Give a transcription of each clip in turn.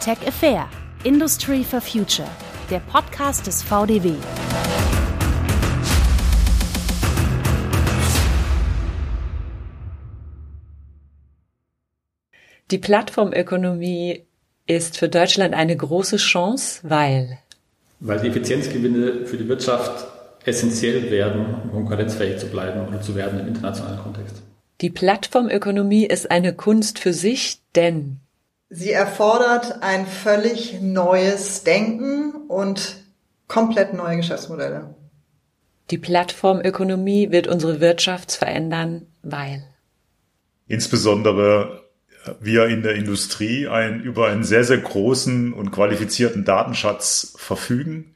Tech Affair. Industry for Future. Der Podcast des VDW. Die Plattformökonomie ist für Deutschland eine große Chance, weil weil die Effizienzgewinne für die Wirtschaft essentiell werden, um konkurrenzfähig zu bleiben oder zu werden im internationalen Kontext. Die Plattformökonomie ist eine Kunst für sich, denn sie erfordert ein völlig neues Denken und komplett neue Geschäftsmodelle. Die Plattformökonomie wird unsere Wirtschaft verändern, weil insbesondere wir in der Industrie ein, über einen sehr, sehr großen und qualifizierten Datenschatz verfügen,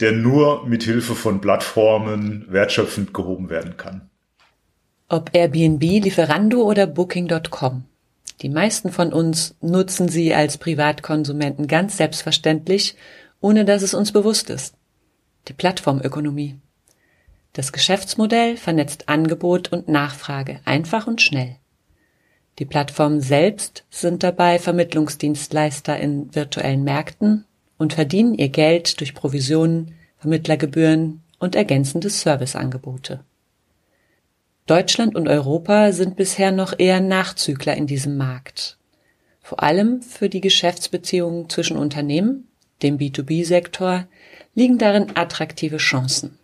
der nur mit Hilfe von Plattformen wertschöpfend gehoben werden kann. Ob Airbnb, Lieferando oder Booking.com. Die meisten von uns nutzen sie als Privatkonsumenten ganz selbstverständlich, ohne dass es uns bewusst ist. Die Plattformökonomie. Das Geschäftsmodell vernetzt Angebot und Nachfrage einfach und schnell. Die Plattformen selbst sind dabei Vermittlungsdienstleister in virtuellen Märkten und verdienen ihr Geld durch Provisionen, Vermittlergebühren und ergänzende Serviceangebote. Deutschland und Europa sind bisher noch eher Nachzügler in diesem Markt. Vor allem für die Geschäftsbeziehungen zwischen Unternehmen, dem B2B-Sektor, liegen darin attraktive Chancen.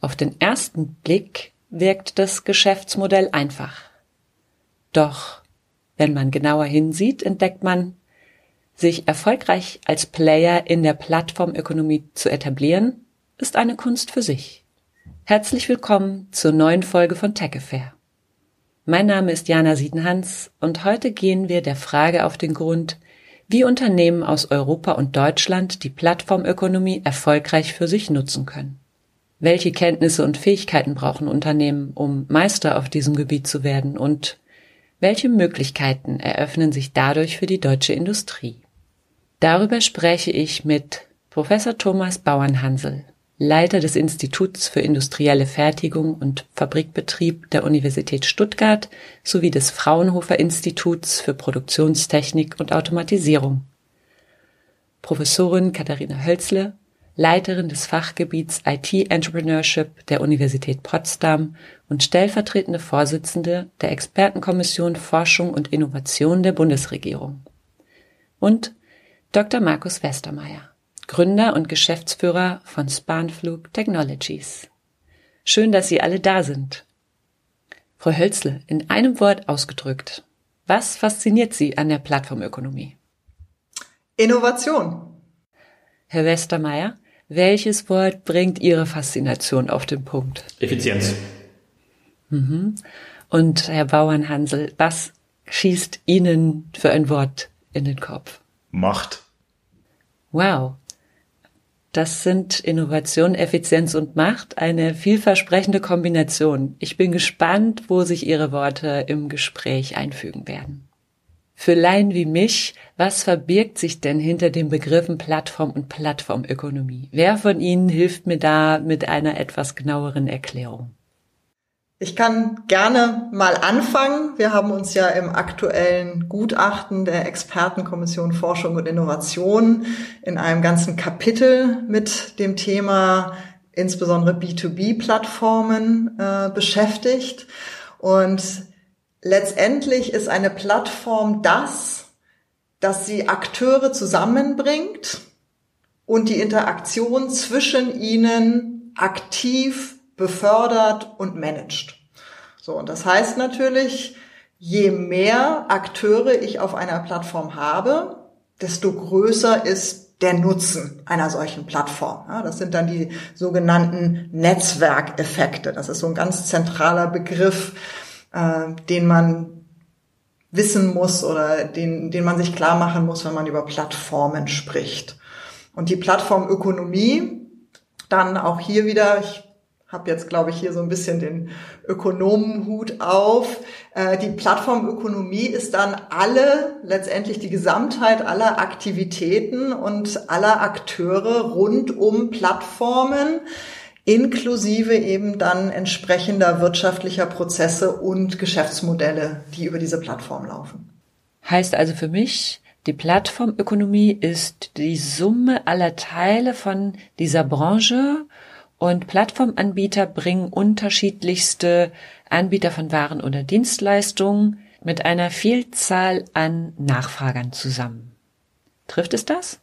Auf den ersten Blick wirkt das Geschäftsmodell einfach. Doch wenn man genauer hinsieht, entdeckt man, sich erfolgreich als Player in der Plattformökonomie zu etablieren, ist eine Kunst für sich. Herzlich willkommen zur neuen Folge von Tech Affair. Mein Name ist Jana Siedenhans und heute gehen wir der Frage auf den Grund, wie Unternehmen aus Europa und Deutschland die Plattformökonomie erfolgreich für sich nutzen können. Welche Kenntnisse und Fähigkeiten brauchen Unternehmen, um Meister auf diesem Gebiet zu werden und welche Möglichkeiten eröffnen sich dadurch für die deutsche Industrie? Darüber spreche ich mit Professor Thomas Bauernhansel, Leiter des Instituts für industrielle Fertigung und Fabrikbetrieb der Universität Stuttgart sowie des Fraunhofer Instituts für Produktionstechnik und Automatisierung. Professorin Katharina Hölzle, Leiterin des Fachgebiets IT Entrepreneurship der Universität Potsdam und stellvertretende Vorsitzende der Expertenkommission Forschung und Innovation der Bundesregierung. Und Dr. Markus Westermeier, Gründer und Geschäftsführer von Spanflug Technologies. Schön, dass Sie alle da sind. Frau Hölzle, in einem Wort ausgedrückt, was fasziniert Sie an der Plattformökonomie? Innovation. Herr Westermeier, welches Wort bringt Ihre Faszination auf den Punkt? Effizienz. Mhm. Und Herr Bauernhansel, was schießt Ihnen für ein Wort in den Kopf? Macht. Wow. Das sind Innovation, Effizienz und Macht, eine vielversprechende Kombination. Ich bin gespannt, wo sich Ihre Worte im Gespräch einfügen werden. Für Laien wie mich, was verbirgt sich denn hinter den Begriffen Plattform und Plattformökonomie? Wer von Ihnen hilft mir da mit einer etwas genaueren Erklärung? Ich kann gerne mal anfangen. Wir haben uns ja im aktuellen Gutachten der Expertenkommission Forschung und Innovation in einem ganzen Kapitel mit dem Thema insbesondere B2B-Plattformen äh, beschäftigt. Und letztendlich ist eine Plattform das, dass sie Akteure zusammenbringt und die Interaktion zwischen ihnen aktiv befördert und managt. So, und das heißt natürlich, je mehr Akteure ich auf einer Plattform habe, desto größer ist der Nutzen einer solchen Plattform. Ja, das sind dann die sogenannten Netzwerkeffekte. Das ist so ein ganz zentraler Begriff, äh, den man wissen muss oder den, den man sich klar machen muss, wenn man über Plattformen spricht. Und die Plattformökonomie, dann auch hier wieder, ich habe jetzt, glaube ich, hier so ein bisschen den Ökonomenhut auf. Äh, die Plattformökonomie ist dann alle, letztendlich die Gesamtheit aller Aktivitäten und aller Akteure rund um Plattformen, inklusive eben dann entsprechender wirtschaftlicher Prozesse und Geschäftsmodelle, die über diese Plattform laufen. Heißt also für mich, Die Plattformökonomie ist die Summe aller Teile von dieser Branche und Plattformanbieter bringen unterschiedlichste Anbieter von Waren oder Dienstleistungen mit einer Vielzahl an Nachfragern zusammen. Trifft es das?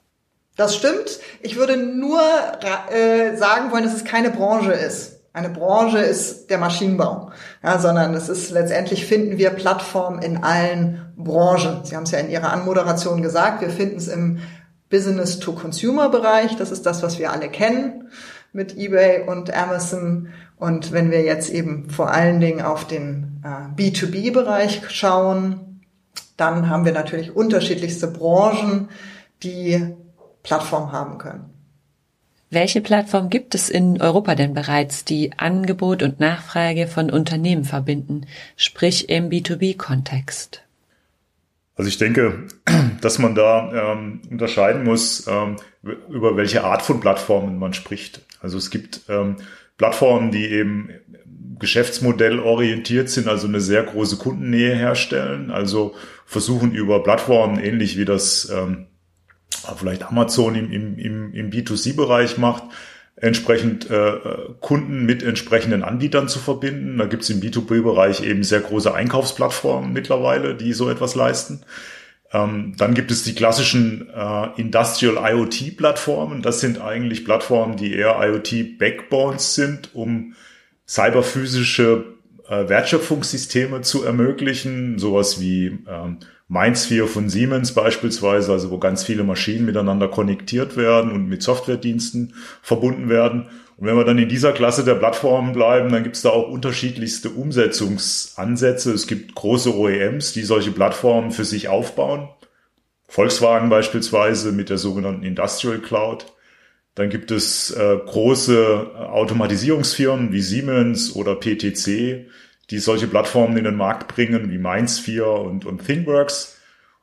Das stimmt. Ich würde nur äh, sagen wollen, dass es keine Branche ist. Eine Branche ist der Maschinenbau, ja, sondern es ist letztendlich finden wir Plattformen in allen Branchen. Sie haben es ja in Ihrer Anmoderation gesagt, wir finden es im Business-to-Consumer-Bereich. Das ist das, was wir alle kennen mit eBay und Amazon. Und wenn wir jetzt eben vor allen Dingen auf den äh, B2B-Bereich schauen, dann haben wir natürlich unterschiedlichste Branchen, die Plattform haben können. Welche Plattform gibt es in Europa denn bereits, die Angebot und Nachfrage von Unternehmen verbinden, sprich im B2B-Kontext? Also ich denke, dass man da ähm, unterscheiden muss, ähm, über welche Art von Plattformen man spricht. Also es gibt ähm, Plattformen, die eben Geschäftsmodell orientiert sind, also eine sehr große Kundennähe herstellen, also versuchen über Plattformen ähnlich wie das ähm, vielleicht Amazon im, im, im, im B2C-Bereich macht, entsprechend äh, Kunden mit entsprechenden Anbietern zu verbinden. Da gibt es im B2B-Bereich eben sehr große Einkaufsplattformen mittlerweile, die so etwas leisten. Ähm, dann gibt es die klassischen äh, Industrial IoT-Plattformen. Das sind eigentlich Plattformen, die eher IoT-Backbones sind, um cyberphysische äh, Wertschöpfungssysteme zu ermöglichen. Sowas wie ähm, MindSphere von Siemens beispielsweise, also wo ganz viele Maschinen miteinander konnektiert werden und mit Softwarediensten verbunden werden. Und wenn wir dann in dieser Klasse der Plattformen bleiben, dann gibt es da auch unterschiedlichste Umsetzungsansätze. Es gibt große OEMs, die solche Plattformen für sich aufbauen. Volkswagen beispielsweise mit der sogenannten Industrial Cloud. Dann gibt es äh, große Automatisierungsfirmen wie Siemens oder PTC, die solche Plattformen in den Markt bringen, wie MindSphere und, und ThingWorks.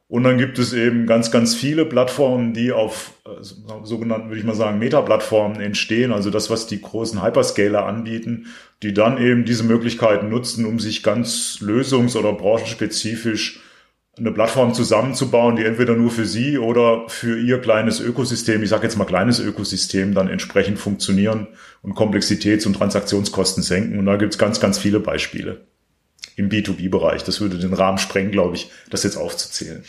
Und dann gibt es eben ganz, ganz viele Plattformen, die auf äh, sogenannten, würde ich mal sagen, Meta-Plattformen entstehen. Also das, was die großen Hyperscaler anbieten, die dann eben diese Möglichkeiten nutzen, um sich ganz lösungs- oder branchenspezifisch eine Plattform zusammenzubauen, die entweder nur für Sie oder für Ihr kleines Ökosystem, ich sage jetzt mal kleines Ökosystem, dann entsprechend funktionieren und Komplexitäts- und Transaktionskosten senken. Und da gibt's ganz, ganz viele Beispiele im B2B-Bereich. Das würde den Rahmen sprengen, glaube ich, das jetzt aufzuzählen.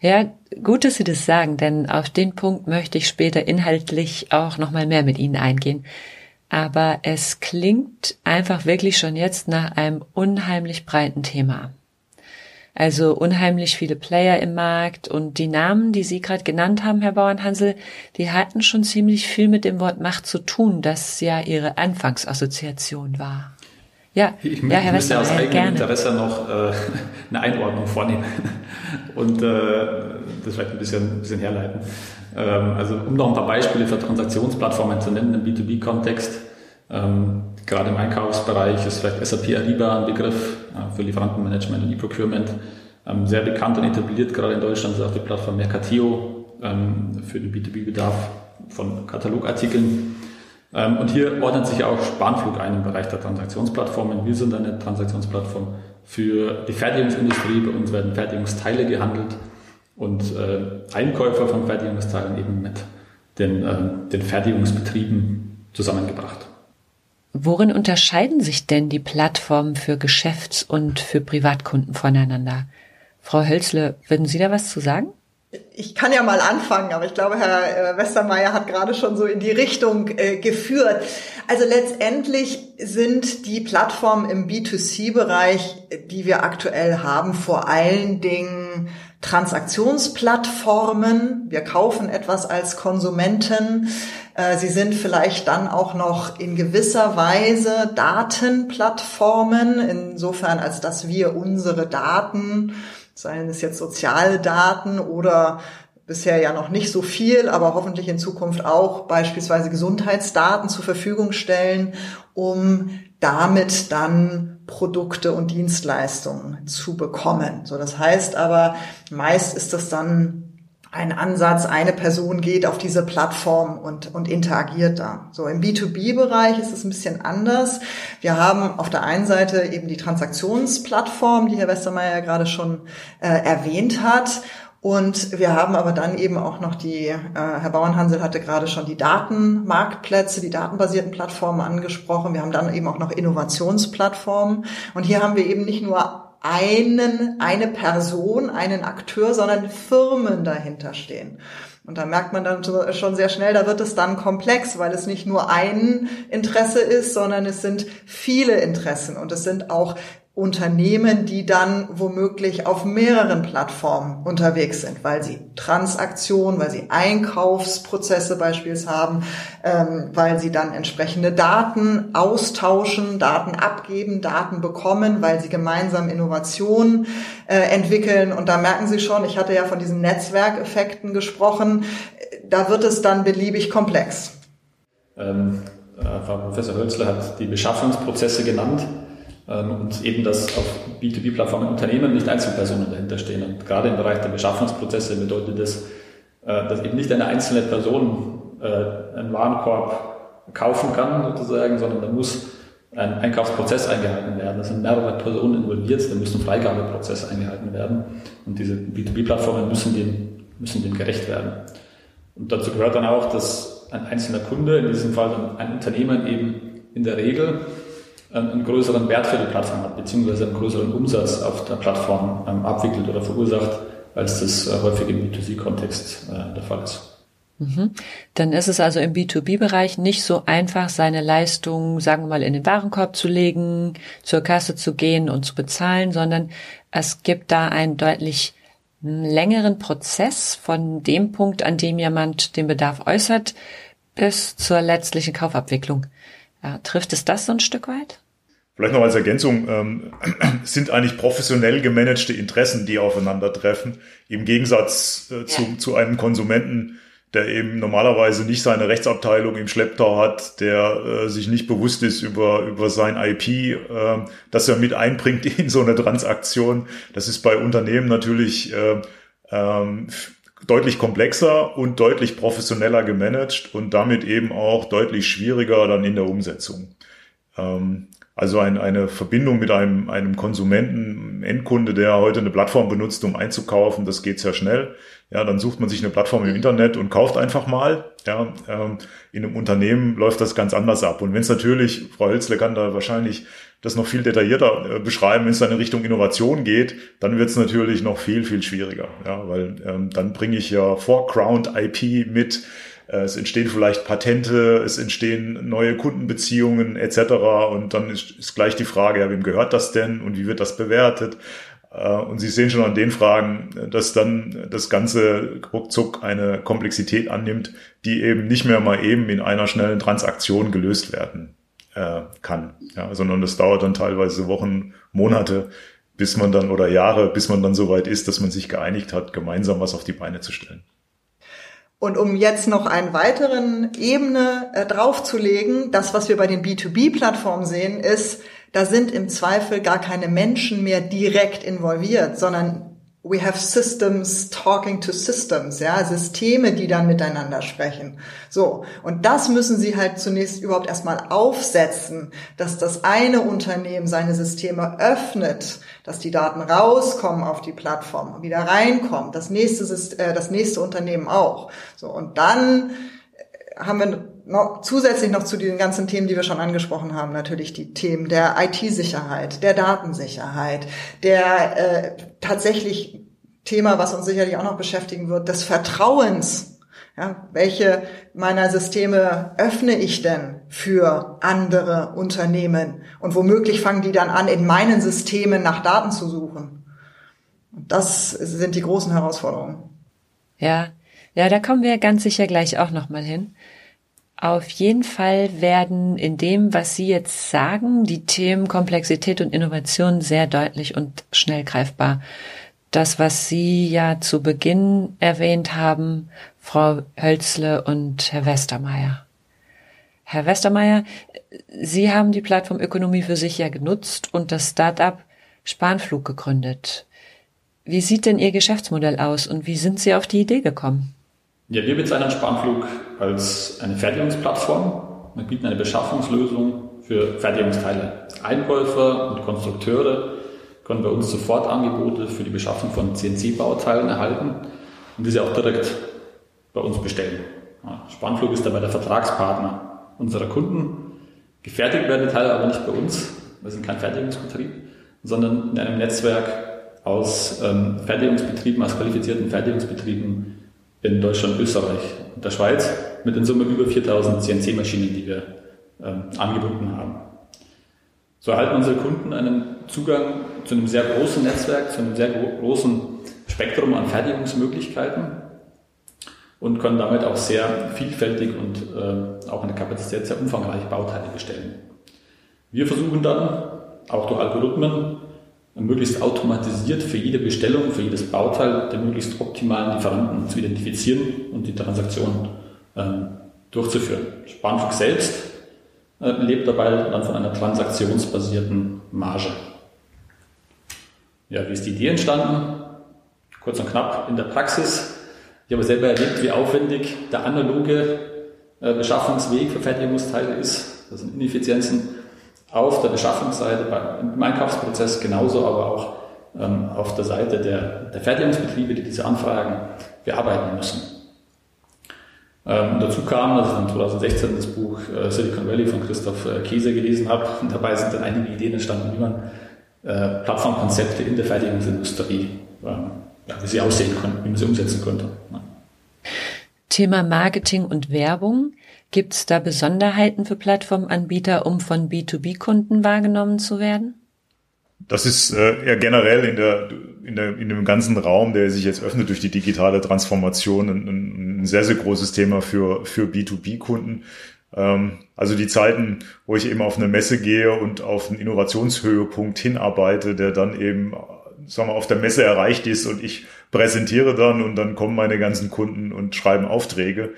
Ja, gut, dass Sie das sagen, denn auf den Punkt möchte ich später inhaltlich auch nochmal mehr mit Ihnen eingehen. Aber es klingt einfach wirklich schon jetzt nach einem unheimlich breiten Thema. Also unheimlich viele Player im Markt und die Namen, die Sie gerade genannt haben, Herr Bauernhansel, die hatten schon ziemlich viel mit dem Wort Macht zu tun, das ja Ihre Anfangsassoziation war. Ja, ich ja, Herr müsste aus eigenem gerne. Interesse noch äh, eine Einordnung vornehmen und äh, das vielleicht ein bisschen, ein bisschen herleiten. Ähm, also um noch ein paar Beispiele für Transaktionsplattformen zu nennen im B2B-Kontext. Ähm, gerade im Einkaufsbereich ist vielleicht SAP Ariba ein Begriff äh, für Lieferantenmanagement und E-Procurement. Ähm, sehr bekannt und etabliert gerade in Deutschland ist auch die Plattform Mercatio ähm, für den B2B-Bedarf von Katalogartikeln. Ähm, und hier ordnet sich auch Spanflug ein im Bereich der Transaktionsplattformen. Wir sind eine Transaktionsplattform für die Fertigungsindustrie. Bei uns werden Fertigungsteile gehandelt und äh, Einkäufer von Fertigungsteilen eben mit den, äh, den Fertigungsbetrieben zusammengebracht. Worin unterscheiden sich denn die Plattformen für Geschäfts- und für Privatkunden voneinander? Frau Hölzle, würden Sie da was zu sagen? Ich kann ja mal anfangen, aber ich glaube, Herr äh, Westermeier hat gerade schon so in die Richtung äh, geführt. Also letztendlich sind die Plattformen im B2C-Bereich, die wir aktuell haben, vor allen Dingen Transaktionsplattformen. Wir kaufen etwas als Konsumenten. Äh, sie sind vielleicht dann auch noch in gewisser Weise Datenplattformen, insofern als dass wir unsere Daten, seien es jetzt soziale Daten oder bisher ja noch nicht so viel, aber hoffentlich in Zukunft auch beispielsweise Gesundheitsdaten zur Verfügung stellen, um damit dann Produkte und Dienstleistungen zu bekommen. So, das heißt aber, meist ist das dann ein Ansatz, eine Person geht auf diese Plattform und, und interagiert da. So im B2B-Bereich ist es ein bisschen anders. Wir haben auf der einen Seite eben die Transaktionsplattform, die Herr Westermeier ja gerade schon äh, erwähnt hat. Und wir haben aber dann eben auch noch die, äh, Herr Bauernhansel hatte gerade schon die Datenmarktplätze, die datenbasierten Plattformen angesprochen. Wir haben dann eben auch noch Innovationsplattformen. Und hier haben wir eben nicht nur einen, eine Person, einen Akteur, sondern Firmen dahinter stehen. Und da merkt man dann schon sehr schnell, da wird es dann komplex, weil es nicht nur ein Interesse ist, sondern es sind viele Interessen und es sind auch Unternehmen, die dann womöglich auf mehreren Plattformen unterwegs sind, weil sie Transaktionen, weil sie Einkaufsprozesse beispielsweise haben, ähm, weil sie dann entsprechende Daten austauschen, Daten abgeben, Daten bekommen, weil sie gemeinsam Innovationen äh, entwickeln. Und da merken Sie schon, ich hatte ja von diesen Netzwerkeffekten gesprochen, da wird es dann beliebig komplex. Ähm, äh, Frau Professor Hölzler hat die Beschaffungsprozesse genannt. Ähm, und eben, dass auf B2B-Plattformen Unternehmen nicht Einzelpersonen dahinter stehen. Und gerade im Bereich der Beschaffungsprozesse bedeutet das, äh, dass eben nicht eine einzelne Person äh, einen Warenkorb kaufen kann, sozusagen, sondern da muss ein Einkaufsprozess eingehalten werden. Da sind mehrere Personen involviert, da müssen Freigabeprozesse eingehalten werden. Und diese B2B-Plattformen müssen dem, müssen dem gerecht werden. Und dazu gehört dann auch, dass ein einzelner Kunde, in diesem Fall ein Unternehmen eben in der Regel einen größeren Wert für die Plattform hat, beziehungsweise einen größeren Umsatz auf der Plattform ähm, abwickelt oder verursacht, als das äh, häufig im B2C-Kontext äh, der Fall ist. Mhm. Dann ist es also im B2B-Bereich nicht so einfach, seine Leistung, sagen wir mal, in den Warenkorb zu legen, zur Kasse zu gehen und zu bezahlen, sondern es gibt da einen deutlich längeren Prozess von dem Punkt, an dem jemand den Bedarf äußert, bis zur letztlichen Kaufabwicklung. Ja, trifft es das so ein Stück weit? Vielleicht noch als Ergänzung, ähm, sind eigentlich professionell gemanagte Interessen, die aufeinandertreffen, im Gegensatz äh, zu, zu einem Konsumenten, der eben normalerweise nicht seine Rechtsabteilung im Schlepptau hat, der äh, sich nicht bewusst ist über, über sein IP, äh, das er mit einbringt in so eine Transaktion. Das ist bei Unternehmen natürlich äh, ähm, deutlich komplexer und deutlich professioneller gemanagt und damit eben auch deutlich schwieriger dann in der Umsetzung. Ähm, also ein, eine Verbindung mit einem, einem Konsumenten, Endkunde, der heute eine Plattform benutzt, um einzukaufen, das geht sehr schnell. Ja, dann sucht man sich eine Plattform im Internet und kauft einfach mal. Ja, ähm, in einem Unternehmen läuft das ganz anders ab. Und wenn es natürlich, Frau Hölzle kann da wahrscheinlich das noch viel detaillierter äh, beschreiben, wenn es dann in Richtung Innovation geht, dann wird es natürlich noch viel, viel schwieriger. Ja, weil ähm, dann bringe ich ja Foreground IP mit, es entstehen vielleicht Patente, es entstehen neue Kundenbeziehungen etc. Und dann ist, ist gleich die Frage, ja, wem gehört das denn und wie wird das bewertet? Äh, und Sie sehen schon an den Fragen, dass dann das Ganze ruckzuck eine Komplexität annimmt, die eben nicht mehr mal eben in einer schnellen Transaktion gelöst werden äh, kann, ja, sondern das dauert dann teilweise Wochen, Monate, bis man dann oder Jahre, bis man dann so weit ist, dass man sich geeinigt hat, gemeinsam was auf die Beine zu stellen. Und um jetzt noch einen weiteren Ebene äh, draufzulegen, das, was wir bei den B2B-Plattformen sehen, ist, da sind im Zweifel gar keine Menschen mehr direkt involviert, sondern we have systems talking to systems, ja, Systeme, die dann miteinander sprechen. So. Und das müssen sie halt zunächst überhaupt erstmal aufsetzen, dass das eine Unternehmen seine Systeme öffnet, dass die Daten rauskommen auf die Plattform wieder reinkommen. Das nächste, äh, das nächste Unternehmen auch. So. Und dann haben wir noch, zusätzlich noch zu den ganzen Themen, die wir schon angesprochen haben, natürlich die Themen der IT-Sicherheit, der Datensicherheit, der äh, tatsächlich Thema, was uns sicherlich auch noch beschäftigen wird, des Vertrauens. Ja, welche meiner Systeme öffne ich denn für andere Unternehmen? Und womöglich fangen die dann an, in meinen Systemen nach Daten zu suchen. Das sind die großen Herausforderungen. Ja, ja, da kommen wir ganz sicher gleich auch nochmal hin. Auf jeden Fall werden in dem, was Sie jetzt sagen, die Themen Komplexität und Innovation sehr deutlich und schnell greifbar. Das, was Sie ja zu Beginn erwähnt haben, Frau Hölzle und Herr Westermeier. Herr Westermeier, Sie haben die Plattform Ökonomie für sich ja genutzt und das Startup Spanflug gegründet. Wie sieht denn Ihr Geschäftsmodell aus und wie sind Sie auf die Idee gekommen? Wir bezeichnen Spanflug als eine Fertigungsplattform. Wir bieten eine Beschaffungslösung für Fertigungsteile. Einkäufer und Konstrukteure können bei uns sofort Angebote für die Beschaffung von CNC-Bauteilen erhalten und diese auch direkt bei uns bestellen. Spannflug ist dabei der Vertragspartner unserer Kunden. Gefertigt werden die Teile aber nicht bei uns, wir sind kein Fertigungsbetrieb, sondern in einem Netzwerk aus ähm, Fertigungsbetrieben, aus qualifizierten Fertigungsbetrieben in Deutschland, Österreich und der Schweiz mit in Summe über 4000 CNC-Maschinen, die wir ähm, angebunden haben. So erhalten unsere Kunden einen Zugang zu einem sehr großen Netzwerk, zu einem sehr großen Spektrum an Fertigungsmöglichkeiten und können damit auch sehr vielfältig und äh, auch in der Kapazität sehr umfangreich Bauteile bestellen. Wir versuchen dann, auch durch Algorithmen, möglichst automatisiert für jede Bestellung, für jedes Bauteil den möglichst optimalen Lieferanten zu identifizieren und die Transaktion ähm, durchzuführen. Spanfug selbst äh, lebt dabei dann von einer transaktionsbasierten Marge. Ja, wie ist die Idee entstanden? Kurz und knapp in der Praxis. Ich habe selber erlebt, wie aufwendig der analoge äh, Beschaffungsweg für Fertigungsteile ist. Das sind Ineffizienzen auf der Beschaffungsseite, im Einkaufsprozess genauso, aber auch ähm, auf der Seite der, der Fertigungsbetriebe, die diese Anfragen bearbeiten müssen. Ähm, dazu kam, dass ich dann 2016 das Buch äh, Silicon Valley von Christoph äh, Käse gelesen habe. Und dabei sind dann einige Ideen entstanden, wie man äh, Plattformkonzepte in der Fertigungsindustrie, ähm, wie sie aussehen könnten, wie man sie umsetzen könnte. Ja. Thema Marketing und Werbung. Gibt es da Besonderheiten für Plattformanbieter, um von B2B-Kunden wahrgenommen zu werden? Das ist äh, ja generell in der, in der in dem ganzen Raum, der sich jetzt öffnet durch die digitale Transformation, ein, ein sehr sehr großes Thema für für B2B-Kunden. Ähm, also die Zeiten, wo ich eben auf eine Messe gehe und auf einen Innovationshöhepunkt hinarbeite, der dann eben sagen wir, auf der Messe erreicht ist und ich präsentiere dann und dann kommen meine ganzen Kunden und schreiben Aufträge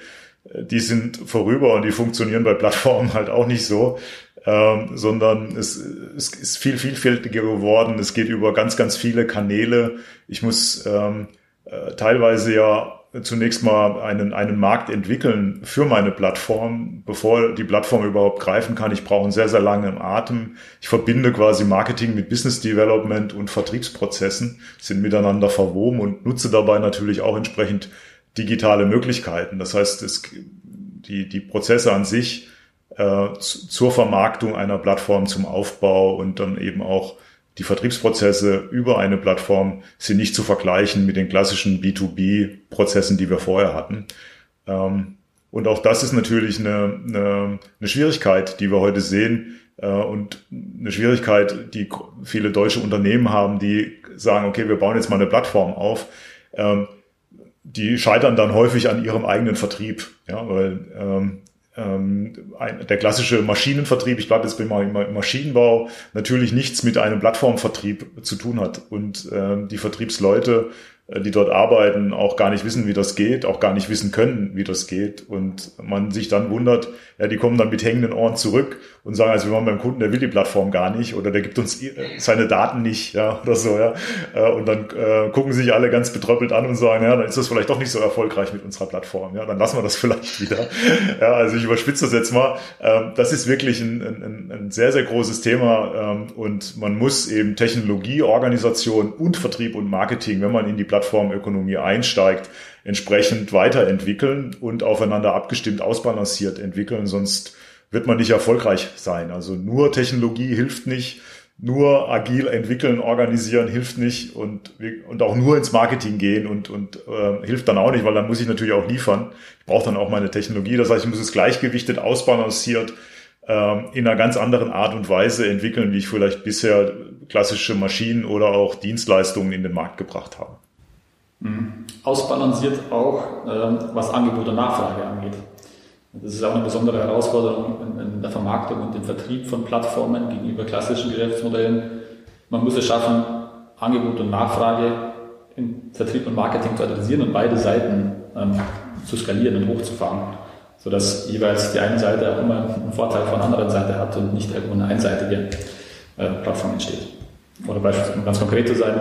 die sind vorüber und die funktionieren bei Plattformen halt auch nicht so, ähm, sondern es, es ist viel vielfältiger geworden. Es geht über ganz, ganz viele Kanäle. Ich muss ähm, äh, teilweise ja zunächst mal einen, einen Markt entwickeln für meine Plattform, bevor die Plattform überhaupt greifen kann. Ich brauche einen sehr, sehr langen Atem. Ich verbinde quasi Marketing mit Business Development und Vertriebsprozessen, sind miteinander verwoben und nutze dabei natürlich auch entsprechend digitale Möglichkeiten. Das heißt, es, die, die Prozesse an sich äh, zur Vermarktung einer Plattform, zum Aufbau und dann eben auch die Vertriebsprozesse über eine Plattform sind nicht zu vergleichen mit den klassischen B2B-Prozessen, die wir vorher hatten. Ähm, und auch das ist natürlich eine, eine, eine Schwierigkeit, die wir heute sehen äh, und eine Schwierigkeit, die viele deutsche Unternehmen haben, die sagen, okay, wir bauen jetzt mal eine Plattform auf. Ähm, die scheitern dann häufig an ihrem eigenen Vertrieb, ja, weil ähm, ähm, ein, der klassische Maschinenvertrieb, ich bleibe jetzt mal im Maschinenbau, natürlich nichts mit einem Plattformvertrieb zu tun hat. Und ähm, die Vertriebsleute die dort arbeiten, auch gar nicht wissen, wie das geht, auch gar nicht wissen können, wie das geht. Und man sich dann wundert, ja, die kommen dann mit hängenden Ohren zurück und sagen, also wir waren beim Kunden, der will die Plattform gar nicht oder der gibt uns seine Daten nicht, ja, oder so, ja. Äh, und dann äh, gucken sich alle ganz betröppelt an und sagen, ja, dann ist das vielleicht doch nicht so erfolgreich mit unserer Plattform, ja, dann lassen wir das vielleicht wieder. Ja, also ich überspitze das jetzt mal. Ähm, das ist wirklich ein, ein, ein sehr, sehr großes Thema ähm, und man muss eben Technologie, Organisation und Vertrieb und Marketing, wenn man in die Plattform Plattformökonomie einsteigt, entsprechend weiterentwickeln und aufeinander abgestimmt, ausbalanciert entwickeln, sonst wird man nicht erfolgreich sein. Also nur Technologie hilft nicht, nur agil entwickeln, organisieren hilft nicht und, und auch nur ins Marketing gehen und, und äh, hilft dann auch nicht, weil dann muss ich natürlich auch liefern. Ich brauche dann auch meine Technologie. Das heißt, ich muss es gleichgewichtet, ausbalanciert äh, in einer ganz anderen Art und Weise entwickeln, wie ich vielleicht bisher klassische Maschinen oder auch Dienstleistungen in den Markt gebracht habe. Mhm. Ausbalanciert auch, ähm, was Angebot und Nachfrage angeht. Das ist auch eine besondere Herausforderung in, der Vermarktung und dem Vertrieb von Plattformen gegenüber klassischen Geschäftsmodellen. Man muss es schaffen, Angebot und Nachfrage in Vertrieb und Marketing zu adressieren und beide Seiten ähm, zu skalieren und hochzufahren, sodass jeweils die eine Seite auch immer einen Vorteil von der anderen Seite hat und nicht irgendwo eine einseitige äh, Plattform entsteht. Oder beispielsweise, um ganz konkret zu sein,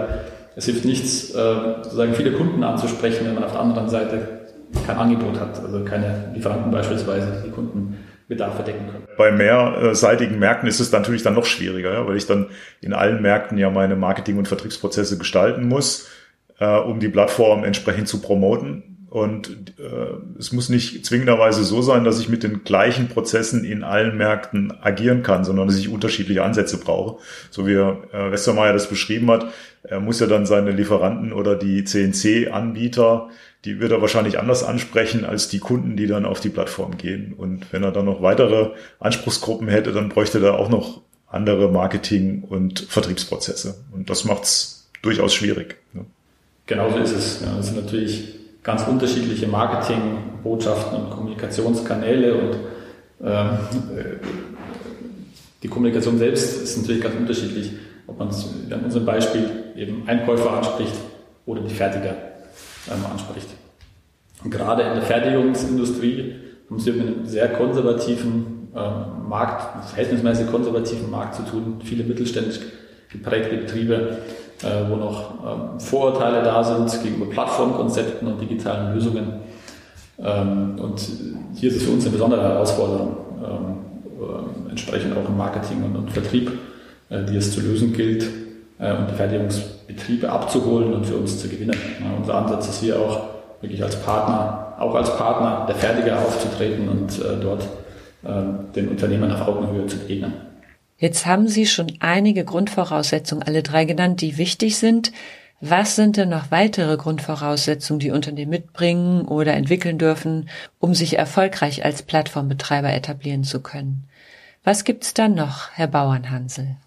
es hilft nichts, äh, sozusagen viele Kunden anzusprechen, wenn man auf der anderen Seite kein Angebot hat, also keine Lieferanten beispielsweise, die Kunden Bedarfe decken können. Bei mehrseitigen Märkten ist es natürlich dann noch schwieriger, ja, weil ich dann in allen Märkten ja meine Marketing- und Vertriebsprozesse gestalten muss, äh, um die Plattform entsprechend zu promoten. Und äh, es muss nicht zwingenderweise so sein, dass ich mit den gleichen Prozessen in allen Märkten agieren kann, sondern dass ich unterschiedliche Ansätze brauche. So wie äh, Westermeier das beschrieben hat, er muss ja dann seine Lieferanten oder die CNC-Anbieter, die wird er wahrscheinlich anders ansprechen als die Kunden, die dann auf die Plattform gehen. Und wenn er dann noch weitere Anspruchsgruppen hätte, dann bräuchte er auch noch andere Marketing- und Vertriebsprozesse. Und das macht es durchaus schwierig. Ne? Genauso ist es. Ja, das sind natürlich ganz unterschiedliche Marketingbotschaften und Kommunikationskanäle und ähm, äh, die Kommunikation selbst ist natürlich ganz unterschiedlich, ob man es in unserem Beispiel eben Einkäufer anspricht oder die Fertiger ähm, anspricht. Und gerade in der Fertigungsindustrie haben Sie mit einem sehr konservativen ähm, Markt, verhältnismäßig konservativen Markt zu tun, viele mittelständisch geprägte Betriebe, wo noch ähm, Vorurteile da sind gegenüber Plattformkonzepten und digitalen Lösungen. Ähm, und hier ist es für uns eine besondere Herausforderung, ähm, entsprechend auch im Marketing und, Vertrieb, äh, die es zu lösen gilt, äh, und die Fertigungsbetriebe abzuholen und für uns zu gewinnen. unser Ansatz ist hier auch wirklich als Partner, auch als Partner der Fertiger aufzutreten und dort den Unternehmern auf Augenhöhe zu begegnen. Jetzt haben Sie schon einige Grundvoraussetzungen alle drei genannt, die wichtig sind. Was sind denn noch weitere Grundvoraussetzungen, die Unternehmen mitbringen oder entwickeln dürfen, um sich erfolgreich als Plattformbetreiber etablieren zu können? Was gibt's dann noch, Herr Bauernhansel?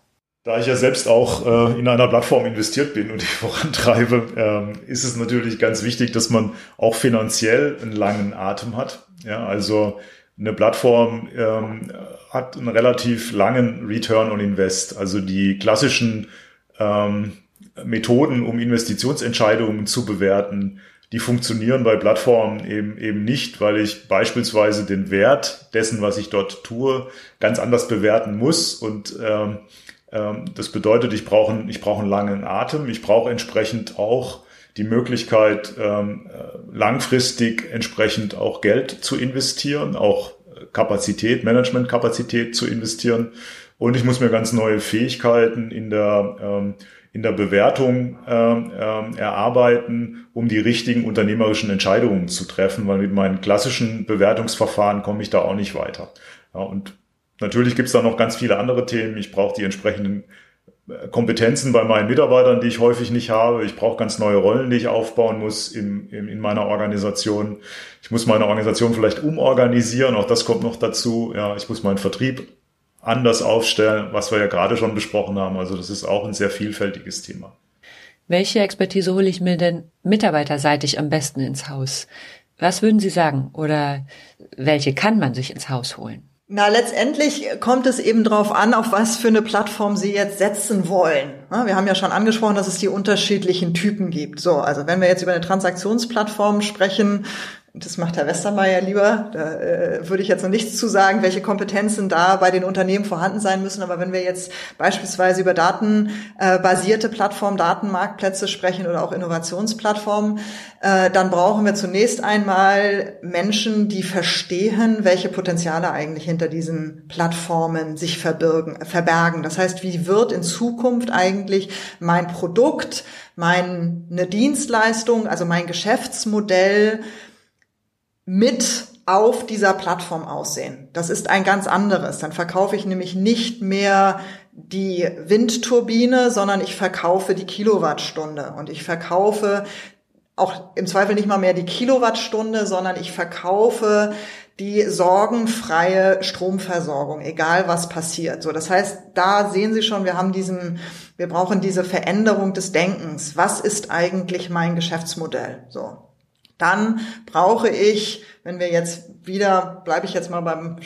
Da ich ja selbst auch äh, in einer Plattform investiert bin und die vorantreibe, äh, ist es natürlich ganz wichtig, dass man auch finanziell einen langen Atem hat. Ja, also eine Plattform ähm, hat einen relativ langen Return on Invest. Also die klassischen ähm, Methoden, um Investitionsentscheidungen zu bewerten, die funktionieren bei Plattformen eben, eben nicht, weil ich beispielsweise den Wert dessen, was ich dort tue, ganz anders bewerten muss. Und ähm, ähm, das bedeutet, ich brauche, ich brauche einen langen Atem. Ich brauche entsprechend auch die Möglichkeit, ähm, langfristig entsprechend auch Geld zu investieren, auch Kapazität, Managementkapazität zu investieren. Und ich muss mir ganz neue Fähigkeiten in der, ähm, in der Bewertung ähm, erarbeiten, um die richtigen unternehmerischen Entscheidungen zu treffen, weil mit meinen klassischen Bewertungsverfahren komme ich da auch nicht weiter. Und natürlich gibt es da noch ganz viele andere Themen. Ich brauche die entsprechenden Kompetenzen bei meinen Mitarbeitern, die ich häufig nicht habe. Ich brauche ganz neue Rollen, die ich aufbauen muss in, in, in meiner Organisation. Ich muss meine Organisation vielleicht umorganisieren, auch das kommt noch dazu. Ja, ich muss meinen Vertrieb anders aufstellen, was wir ja gerade schon besprochen haben. Also das ist auch ein sehr vielfältiges Thema. Welche Expertise hole ich mir denn mitarbeiterseitig am besten ins Haus? Was würden Sie sagen? Oder welche kann man sich ins Haus holen? Na, letztendlich kommt es eben darauf an, auf was für eine Plattform Sie jetzt setzen wollen. Wir haben ja schon angesprochen, dass es die unterschiedlichen Typen gibt. So, also wenn wir jetzt über eine Transaktionsplattform sprechen, das macht Herr Westermeier lieber. Da äh, würde ich jetzt noch nichts zu sagen, welche Kompetenzen da bei den Unternehmen vorhanden sein müssen. Aber wenn wir jetzt beispielsweise über datenbasierte Plattformen, Datenmarktplätze sprechen oder auch Innovationsplattformen, äh, dann brauchen wir zunächst einmal Menschen, die verstehen, welche Potenziale eigentlich hinter diesen Plattformen sich verbirgen, verbergen. Das heißt, wie wird in Zukunft eigentlich mein Produkt, meine Dienstleistung, also mein Geschäftsmodell mit auf dieser Plattform aussehen. Das ist ein ganz anderes. Dann verkaufe ich nämlich nicht mehr die Windturbine, sondern ich verkaufe die Kilowattstunde und ich verkaufe auch im Zweifel nicht mal mehr die Kilowattstunde, sondern ich verkaufe die sorgenfreie Stromversorgung, egal was passiert. So, das heißt, da sehen Sie schon, wir haben diesen, wir brauchen diese Veränderung des Denkens. Was ist eigentlich mein Geschäftsmodell? So. Dann brauche ich, wenn wir jetzt wieder, bleibe ich jetzt mal beim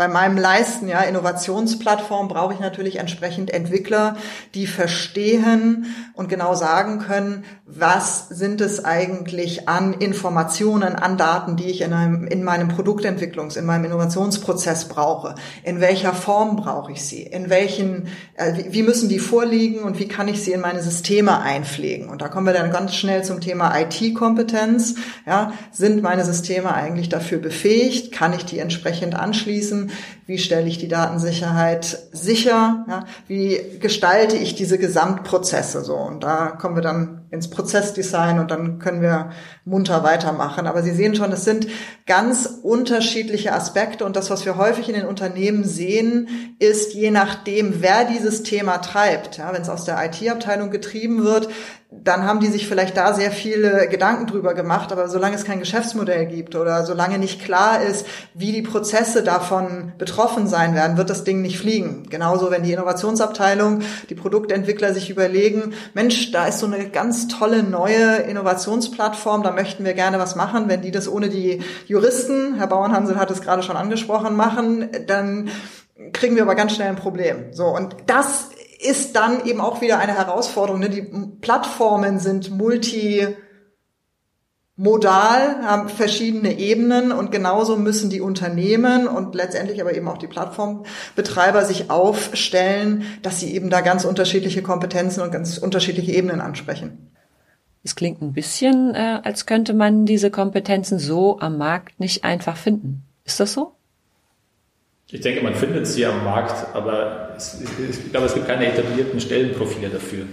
bei meinem Leisten, ja, Innovationsplattform brauche ich natürlich entsprechend Entwickler, die verstehen und genau sagen können, was sind es eigentlich an Informationen, an Daten, die ich in, einem, in meinem Produktentwicklungs-, in meinem Innovationsprozess brauche. In welcher Form brauche ich sie? In welchen, äh, wie müssen die vorliegen und wie kann ich sie in meine Systeme einpflegen? Und da kommen wir dann ganz schnell zum Thema IT-Kompetenz. Ja, sind meine Systeme eigentlich dafür befähigt? Kann ich die entsprechend anschließen? Wie stelle ich die Datensicherheit sicher, ja, wie gestalte ich diese Gesamtprozesse so. Und da kommen wir dann ins Prozessdesign und dann können wir munter weitermachen. Aber Sie sehen schon, es sind ganz unterschiedliche Aspekte und das, was wir häufig in den Unternehmen sehen, ist je nachdem, wer dieses Thema treibt. Ja, wenn es aus der IT-Abteilung getrieben wird, dann haben die sich vielleicht da sehr viele Gedanken drüber gemacht, aber solange es kein Geschäftsmodell gibt oder solange nicht klar ist, wie die Prozesse davon betroffen sein werden, wird das Ding nicht fliegen. Genauso, wenn die Innovationsabteilung, die Produktentwickler sich überlegen, Mensch, da ist so eine ganz tolle neue Innovationsplattform, da möchten wir gerne was machen. Wenn die das ohne die Juristen, Herr Bauernhansel hat es gerade schon angesprochen, machen, dann kriegen wir aber ganz schnell ein Problem. So. Und das ist dann eben auch wieder eine Herausforderung. Ne? Die Plattformen sind multi modal, haben verschiedene Ebenen und genauso müssen die Unternehmen und letztendlich aber eben auch die Plattformbetreiber sich aufstellen, dass sie eben da ganz unterschiedliche Kompetenzen und ganz unterschiedliche Ebenen ansprechen. Es klingt ein bisschen, äh, als könnte man diese Kompetenzen so am Markt nicht einfach finden. Ist das so? Ich denke, man findet sie am Markt, aber es, ich glaube, es gibt keine etablierten Stellenprofile dafür.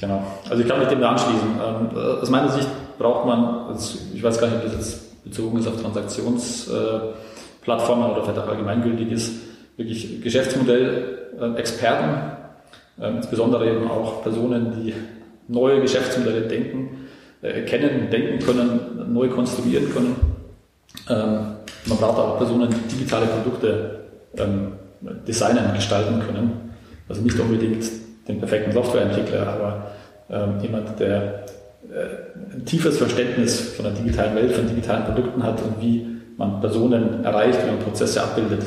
Genau. Also ich kann mich dem da anschließen. Ähm, aus meiner Sicht braucht man, ich weiß gar nicht, ob das jetzt bezogen ist auf Transaktionsplattformen oder vielleicht auch allgemeingültig ist, wirklich Geschäftsmodell-Experten, ähm, insbesondere eben auch Personen, die neue Geschäftsmodelle denken, äh, kennen, denken können, neu konstruieren können ähm, man braucht auch Personen, die digitale Produkte designen, gestalten können. Also nicht unbedingt den perfekten Softwareentwickler, aber ähm, jemand, der äh, ein tiefes Verständnis von der digitalen Welt, von digitalen Produkten hat und wie man Personen erreicht, wie man Prozesse abbildet.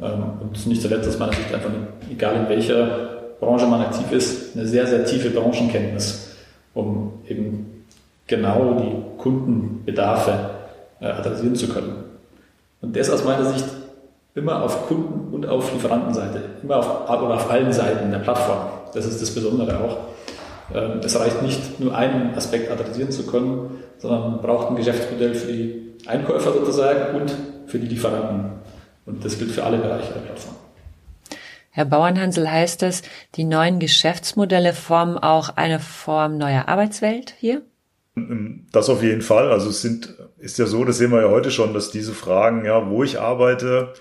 Ähm, und nicht zuletzt aus meiner Sicht einfach, egal in welcher Branche man aktiv ist, eine sehr, sehr tiefe Branchenkenntnis, um eben genau die Kundenbedarfe äh, adressieren zu können. Und das aus meiner Sicht immer auf Kunden- und auf Lieferantenseite, immer auf, oder auf allen Seiten der Plattform. Das ist das Besondere auch. Ähm, es reicht nicht, nur einen Aspekt adressieren zu können, sondern man braucht ein Geschäftsmodell für die Einkäufer sozusagen und für die Lieferanten. Und das gilt für alle Bereiche der Plattform. Herr Bauernhansel, heißt das, die neuen Geschäftsmodelle formen auch eine Form neuer Arbeitswelt hier? Das auf jeden Fall. Also es sind, ist ja so, das sehen wir ja heute schon, dass diese Fragen, ja, wo ich arbeite,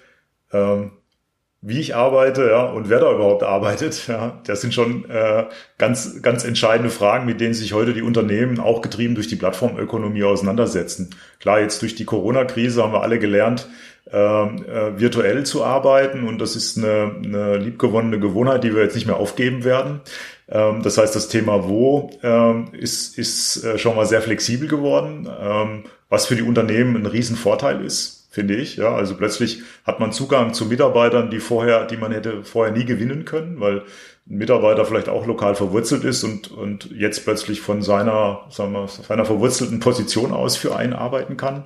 ähm, wie ich arbeite, ja, und wer da überhaupt arbeitet, ja, das sind schon äh, ganz, ganz entscheidende Fragen, mit denen sich heute die Unternehmen auch getrieben durch die Plattformökonomie auseinandersetzen. Klar, jetzt durch die Corona-Krise haben wir alle gelernt, ähm, äh, virtuell zu arbeiten und das ist eine, eine liebgewonnene Gewohnheit, die wir jetzt nicht mehr aufgeben werden. Ähm, das heißt, das Thema Wo ähm, ist, ist äh, schon mal sehr flexibel geworden, ähm, was für die Unternehmen ein Riesenvorteil ist, finde ich. Ja, also plötzlich hat man Zugang zu Mitarbeitern, die vorher, die man hätte vorher nie gewinnen können, weil ein Mitarbeiter vielleicht auch lokal verwurzelt ist und, und jetzt plötzlich von seiner, sagen wir, seiner verwurzelten Position aus für einen arbeiten kann.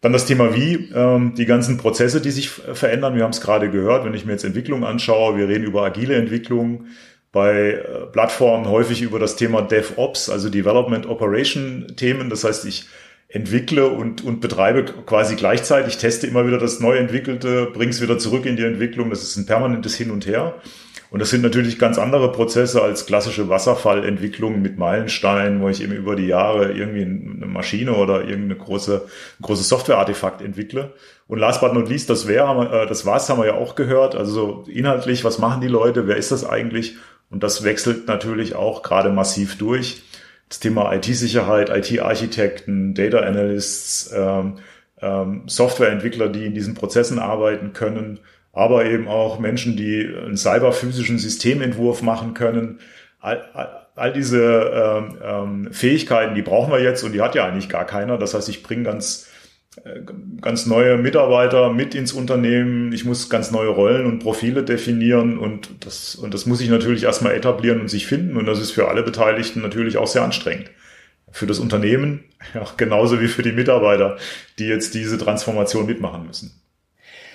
Dann das Thema wie, ähm, die ganzen Prozesse, die sich verändern. Wir haben es gerade gehört, wenn ich mir jetzt Entwicklung anschaue, wir reden über agile Entwicklung, bei äh, Plattformen häufig über das Thema DevOps, also Development Operation Themen. Das heißt, ich entwickle und, und betreibe quasi gleichzeitig, teste immer wieder das neu entwickelte, bringe es wieder zurück in die Entwicklung. Das ist ein permanentes Hin und Her. Und das sind natürlich ganz andere Prozesse als klassische Wasserfallentwicklung mit Meilensteinen, wo ich eben über die Jahre irgendwie eine Maschine oder irgendeine große, ein großes Softwareartefakt entwickle. Und last but not least, das wäre, äh, das war's, haben wir ja auch gehört. Also inhaltlich, was machen die Leute? Wer ist das eigentlich? Und das wechselt natürlich auch gerade massiv durch. Das Thema IT-Sicherheit, IT-Architekten, Data Analysts, ähm, ähm, Softwareentwickler, die in diesen Prozessen arbeiten können, aber eben auch Menschen, die einen cyberphysischen Systementwurf machen können. All, all, all diese ähm, ähm, Fähigkeiten, die brauchen wir jetzt und die hat ja eigentlich gar keiner. Das heißt, ich bringe ganz ganz neue Mitarbeiter mit ins Unternehmen. Ich muss ganz neue Rollen und Profile definieren und das, und das muss ich natürlich erstmal etablieren und sich finden. Und das ist für alle Beteiligten natürlich auch sehr anstrengend. Für das Unternehmen, ja, genauso wie für die Mitarbeiter, die jetzt diese Transformation mitmachen müssen.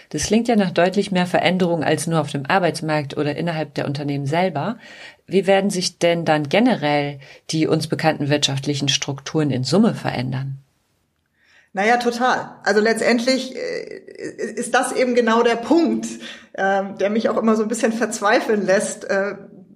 Das klingt ja nach deutlich mehr Veränderung als nur auf dem Arbeitsmarkt oder innerhalb der Unternehmen selber. Wie werden sich denn dann generell die uns bekannten wirtschaftlichen Strukturen in Summe verändern? Naja, total. Also letztendlich äh, ist das eben genau der Punkt, ähm, der mich auch immer so ein bisschen verzweifeln lässt, äh,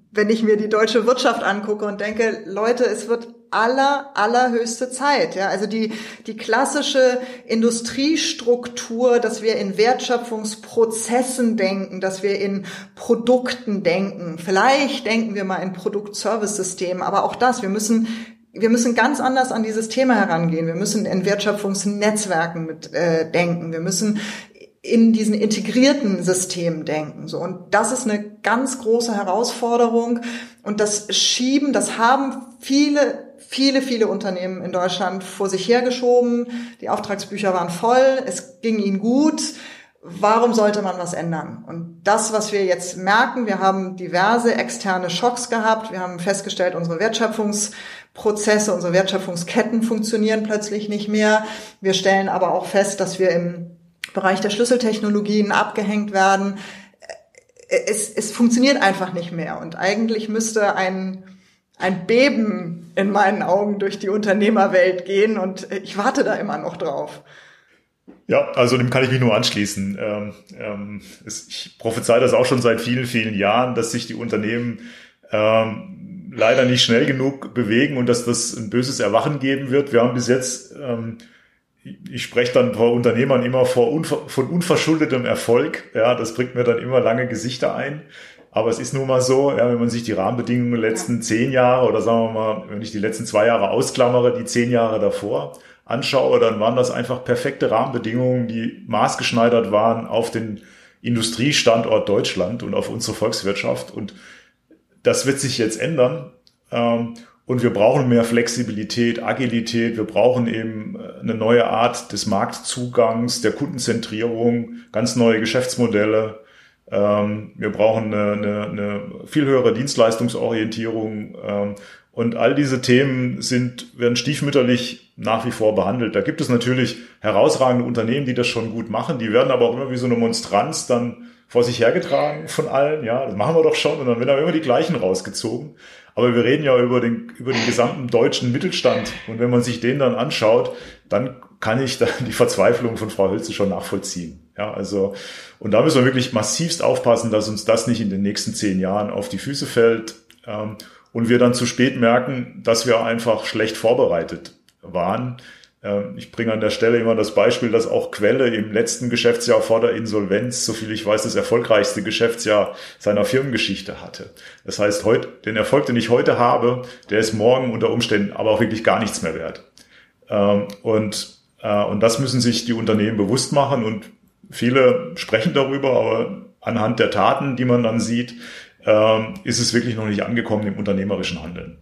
wenn ich mir die deutsche Wirtschaft angucke und denke, Leute, es wird aller, allerhöchste Zeit. Ja, also die, die klassische Industriestruktur, dass wir in Wertschöpfungsprozessen denken, dass wir in Produkten denken. Vielleicht denken wir mal in Produkt-Service-Systemen, aber auch das, wir müssen wir müssen ganz anders an dieses Thema herangehen. Wir müssen in Wertschöpfungsnetzwerken mit äh, denken. Wir müssen in diesen integrierten Systemen denken. So und das ist eine ganz große Herausforderung und das schieben, das haben viele viele viele Unternehmen in Deutschland vor sich hergeschoben. Die Auftragsbücher waren voll, es ging ihnen gut. Warum sollte man was ändern? Und das, was wir jetzt merken, wir haben diverse externe Schocks gehabt. Wir haben festgestellt, unsere Wertschöpfungsprozesse, unsere Wertschöpfungsketten funktionieren plötzlich nicht mehr. Wir stellen aber auch fest, dass wir im Bereich der Schlüsseltechnologien abgehängt werden. Es, es funktioniert einfach nicht mehr. Und eigentlich müsste ein, ein Beben in meinen Augen durch die Unternehmerwelt gehen. Und ich warte da immer noch drauf. Ja, also dem kann ich mich nur anschließen. Ähm, ähm, es, ich prophezei das auch schon seit vielen, vielen Jahren, dass sich die Unternehmen ähm, leider nicht schnell genug bewegen und dass das ein böses Erwachen geben wird. Wir haben bis jetzt ähm, ich spreche dann vor Unternehmern immer vor unver von unverschuldetem Erfolg. Ja, das bringt mir dann immer lange Gesichter ein. Aber es ist nun mal so, ja, wenn man sich die Rahmenbedingungen der letzten zehn Jahre oder sagen wir mal, wenn ich die letzten zwei Jahre ausklammere, die zehn Jahre davor anschaue, dann waren das einfach perfekte Rahmenbedingungen, die maßgeschneidert waren auf den Industriestandort Deutschland und auf unsere Volkswirtschaft. Und das wird sich jetzt ändern. Ähm, und wir brauchen mehr Flexibilität, Agilität. Wir brauchen eben äh, eine neue Art des Marktzugangs, der Kundenzentrierung, ganz neue Geschäftsmodelle. Ähm, wir brauchen eine, eine, eine viel höhere Dienstleistungsorientierung. Ähm, und all diese Themen sind, werden stiefmütterlich nach wie vor behandelt. Da gibt es natürlich herausragende Unternehmen, die das schon gut machen. Die werden aber auch immer wie so eine Monstranz dann vor sich hergetragen von allen. Ja, das machen wir doch schon. Und dann werden immer die gleichen rausgezogen. Aber wir reden ja über den, über den gesamten deutschen Mittelstand. Und wenn man sich den dann anschaut, dann kann ich dann die Verzweiflung von Frau Hölze schon nachvollziehen. Ja, also, und da müssen wir wirklich massivst aufpassen, dass uns das nicht in den nächsten zehn Jahren auf die Füße fällt. Ähm, und wir dann zu spät merken, dass wir einfach schlecht vorbereitet waren. Ähm, ich bringe an der Stelle immer das Beispiel, dass auch Quelle im letzten Geschäftsjahr vor der Insolvenz, so viel ich weiß, das erfolgreichste Geschäftsjahr seiner Firmengeschichte hatte. Das heißt, heute, den Erfolg, den ich heute habe, der ist morgen unter Umständen aber auch wirklich gar nichts mehr wert. Ähm, und, äh, und das müssen sich die Unternehmen bewusst machen und viele sprechen darüber, aber anhand der Taten, die man dann sieht, ähm, ist es wirklich noch nicht angekommen im unternehmerischen Handeln.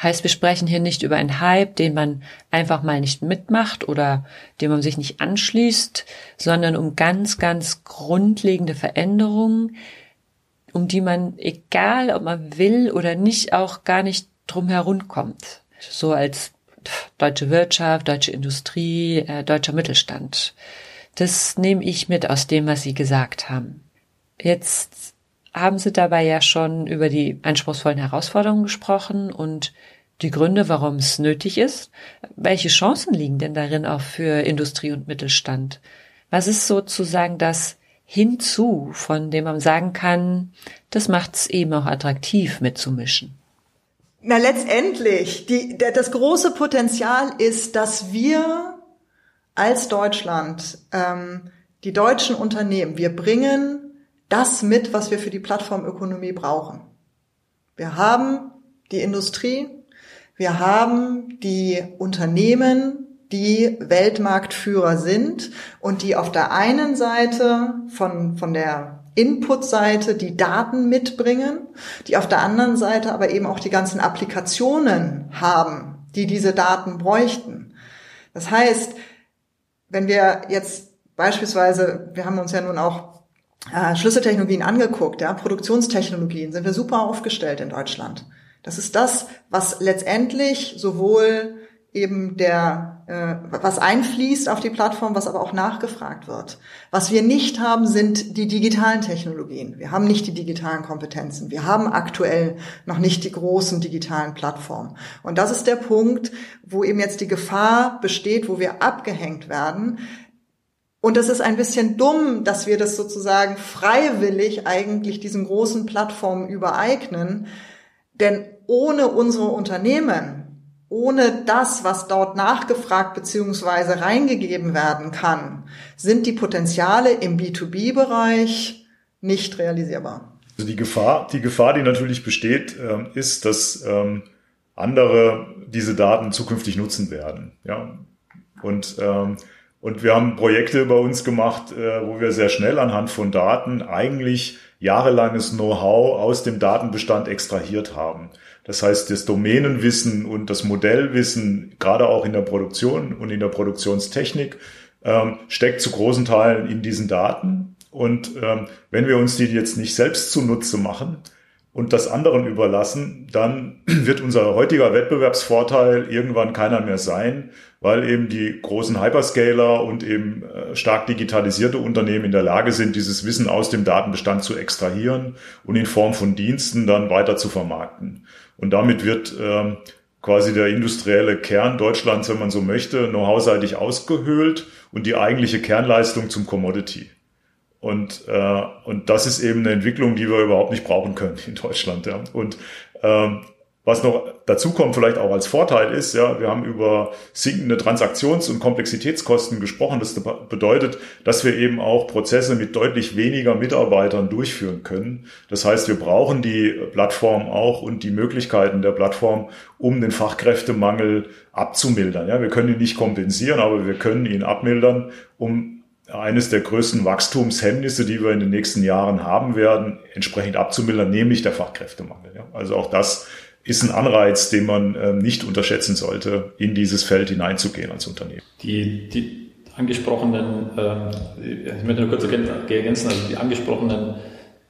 Heißt, wir sprechen hier nicht über einen Hype, den man einfach mal nicht mitmacht oder dem man sich nicht anschließt, sondern um ganz, ganz grundlegende Veränderungen, um die man, egal ob man will oder nicht, auch gar nicht drum herum kommt. So als deutsche Wirtschaft, deutsche Industrie, äh, deutscher Mittelstand. Das nehme ich mit aus dem, was Sie gesagt haben. Jetzt haben Sie dabei ja schon über die anspruchsvollen Herausforderungen gesprochen und die Gründe, warum es nötig ist. Welche Chancen liegen denn darin auch für Industrie und Mittelstand? Was ist sozusagen das hinzu, von dem man sagen kann, das macht es eben auch attraktiv mitzumischen? Na, letztendlich, die, das große Potenzial ist, dass wir als Deutschland, ähm, die deutschen Unternehmen, wir bringen das mit, was wir für die Plattformökonomie brauchen. Wir haben die Industrie, wir haben die Unternehmen, die Weltmarktführer sind und die auf der einen Seite von, von der Input-Seite die Daten mitbringen, die auf der anderen Seite aber eben auch die ganzen Applikationen haben, die diese Daten bräuchten. Das heißt, wenn wir jetzt beispielsweise, wir haben uns ja nun auch äh, Schlüsseltechnologien angeguckt, ja, Produktionstechnologien, sind wir super aufgestellt in Deutschland. Das ist das, was letztendlich sowohl eben der, äh, was einfließt auf die Plattform, was aber auch nachgefragt wird. Was wir nicht haben, sind die digitalen Technologien. Wir haben nicht die digitalen Kompetenzen. Wir haben aktuell noch nicht die großen digitalen Plattformen. Und das ist der Punkt, wo eben jetzt die Gefahr besteht, wo wir abgehängt werden. Und es ist ein bisschen dumm, dass wir das sozusagen freiwillig eigentlich diesen großen Plattformen übereignen. Denn ohne unsere Unternehmen ohne das, was dort nachgefragt bzw. reingegeben werden kann, sind die Potenziale im B2B-Bereich nicht realisierbar. Also die Gefahr, die Gefahr, die natürlich besteht, ähm, ist, dass ähm, andere diese Daten zukünftig nutzen werden. Ja, und ähm, und wir haben Projekte bei uns gemacht, äh, wo wir sehr schnell anhand von Daten eigentlich jahrelanges Know-how aus dem Datenbestand extrahiert haben. Das heißt, das Domänenwissen und das Modellwissen, gerade auch in der Produktion und in der Produktionstechnik, ähm, steckt zu großen Teilen in diesen Daten. Und ähm, wenn wir uns die jetzt nicht selbst zunutze machen und das anderen überlassen, dann wird unser heutiger Wettbewerbsvorteil irgendwann keiner mehr sein, weil eben die großen Hyperscaler und eben äh, stark digitalisierte Unternehmen in der Lage sind, dieses Wissen aus dem Datenbestand zu extrahieren und in Form von Diensten dann weiter zu vermarkten. Und damit wird ähm, quasi der industrielle Kern Deutschlands, wenn man so möchte, know-how-seitig ausgehöhlt und die eigentliche Kernleistung zum Commodity. Und, äh, und das ist eben eine Entwicklung, die wir überhaupt nicht brauchen können in Deutschland. Ja. Und ähm, was noch dazu kommt, vielleicht auch als Vorteil ist, ja, wir haben über sinkende Transaktions- und Komplexitätskosten gesprochen. Das bedeutet, dass wir eben auch Prozesse mit deutlich weniger Mitarbeitern durchführen können. Das heißt, wir brauchen die Plattform auch und die Möglichkeiten der Plattform, um den Fachkräftemangel abzumildern. Ja, wir können ihn nicht kompensieren, aber wir können ihn abmildern, um eines der größten Wachstumshemmnisse, die wir in den nächsten Jahren haben werden, entsprechend abzumildern, nämlich der Fachkräftemangel. Ja, also auch das ist ein Anreiz, den man ähm, nicht unterschätzen sollte, in dieses Feld hineinzugehen als Unternehmen. Die, die angesprochenen, ähm, ich möchte nur kurz ergänzen, also die angesprochenen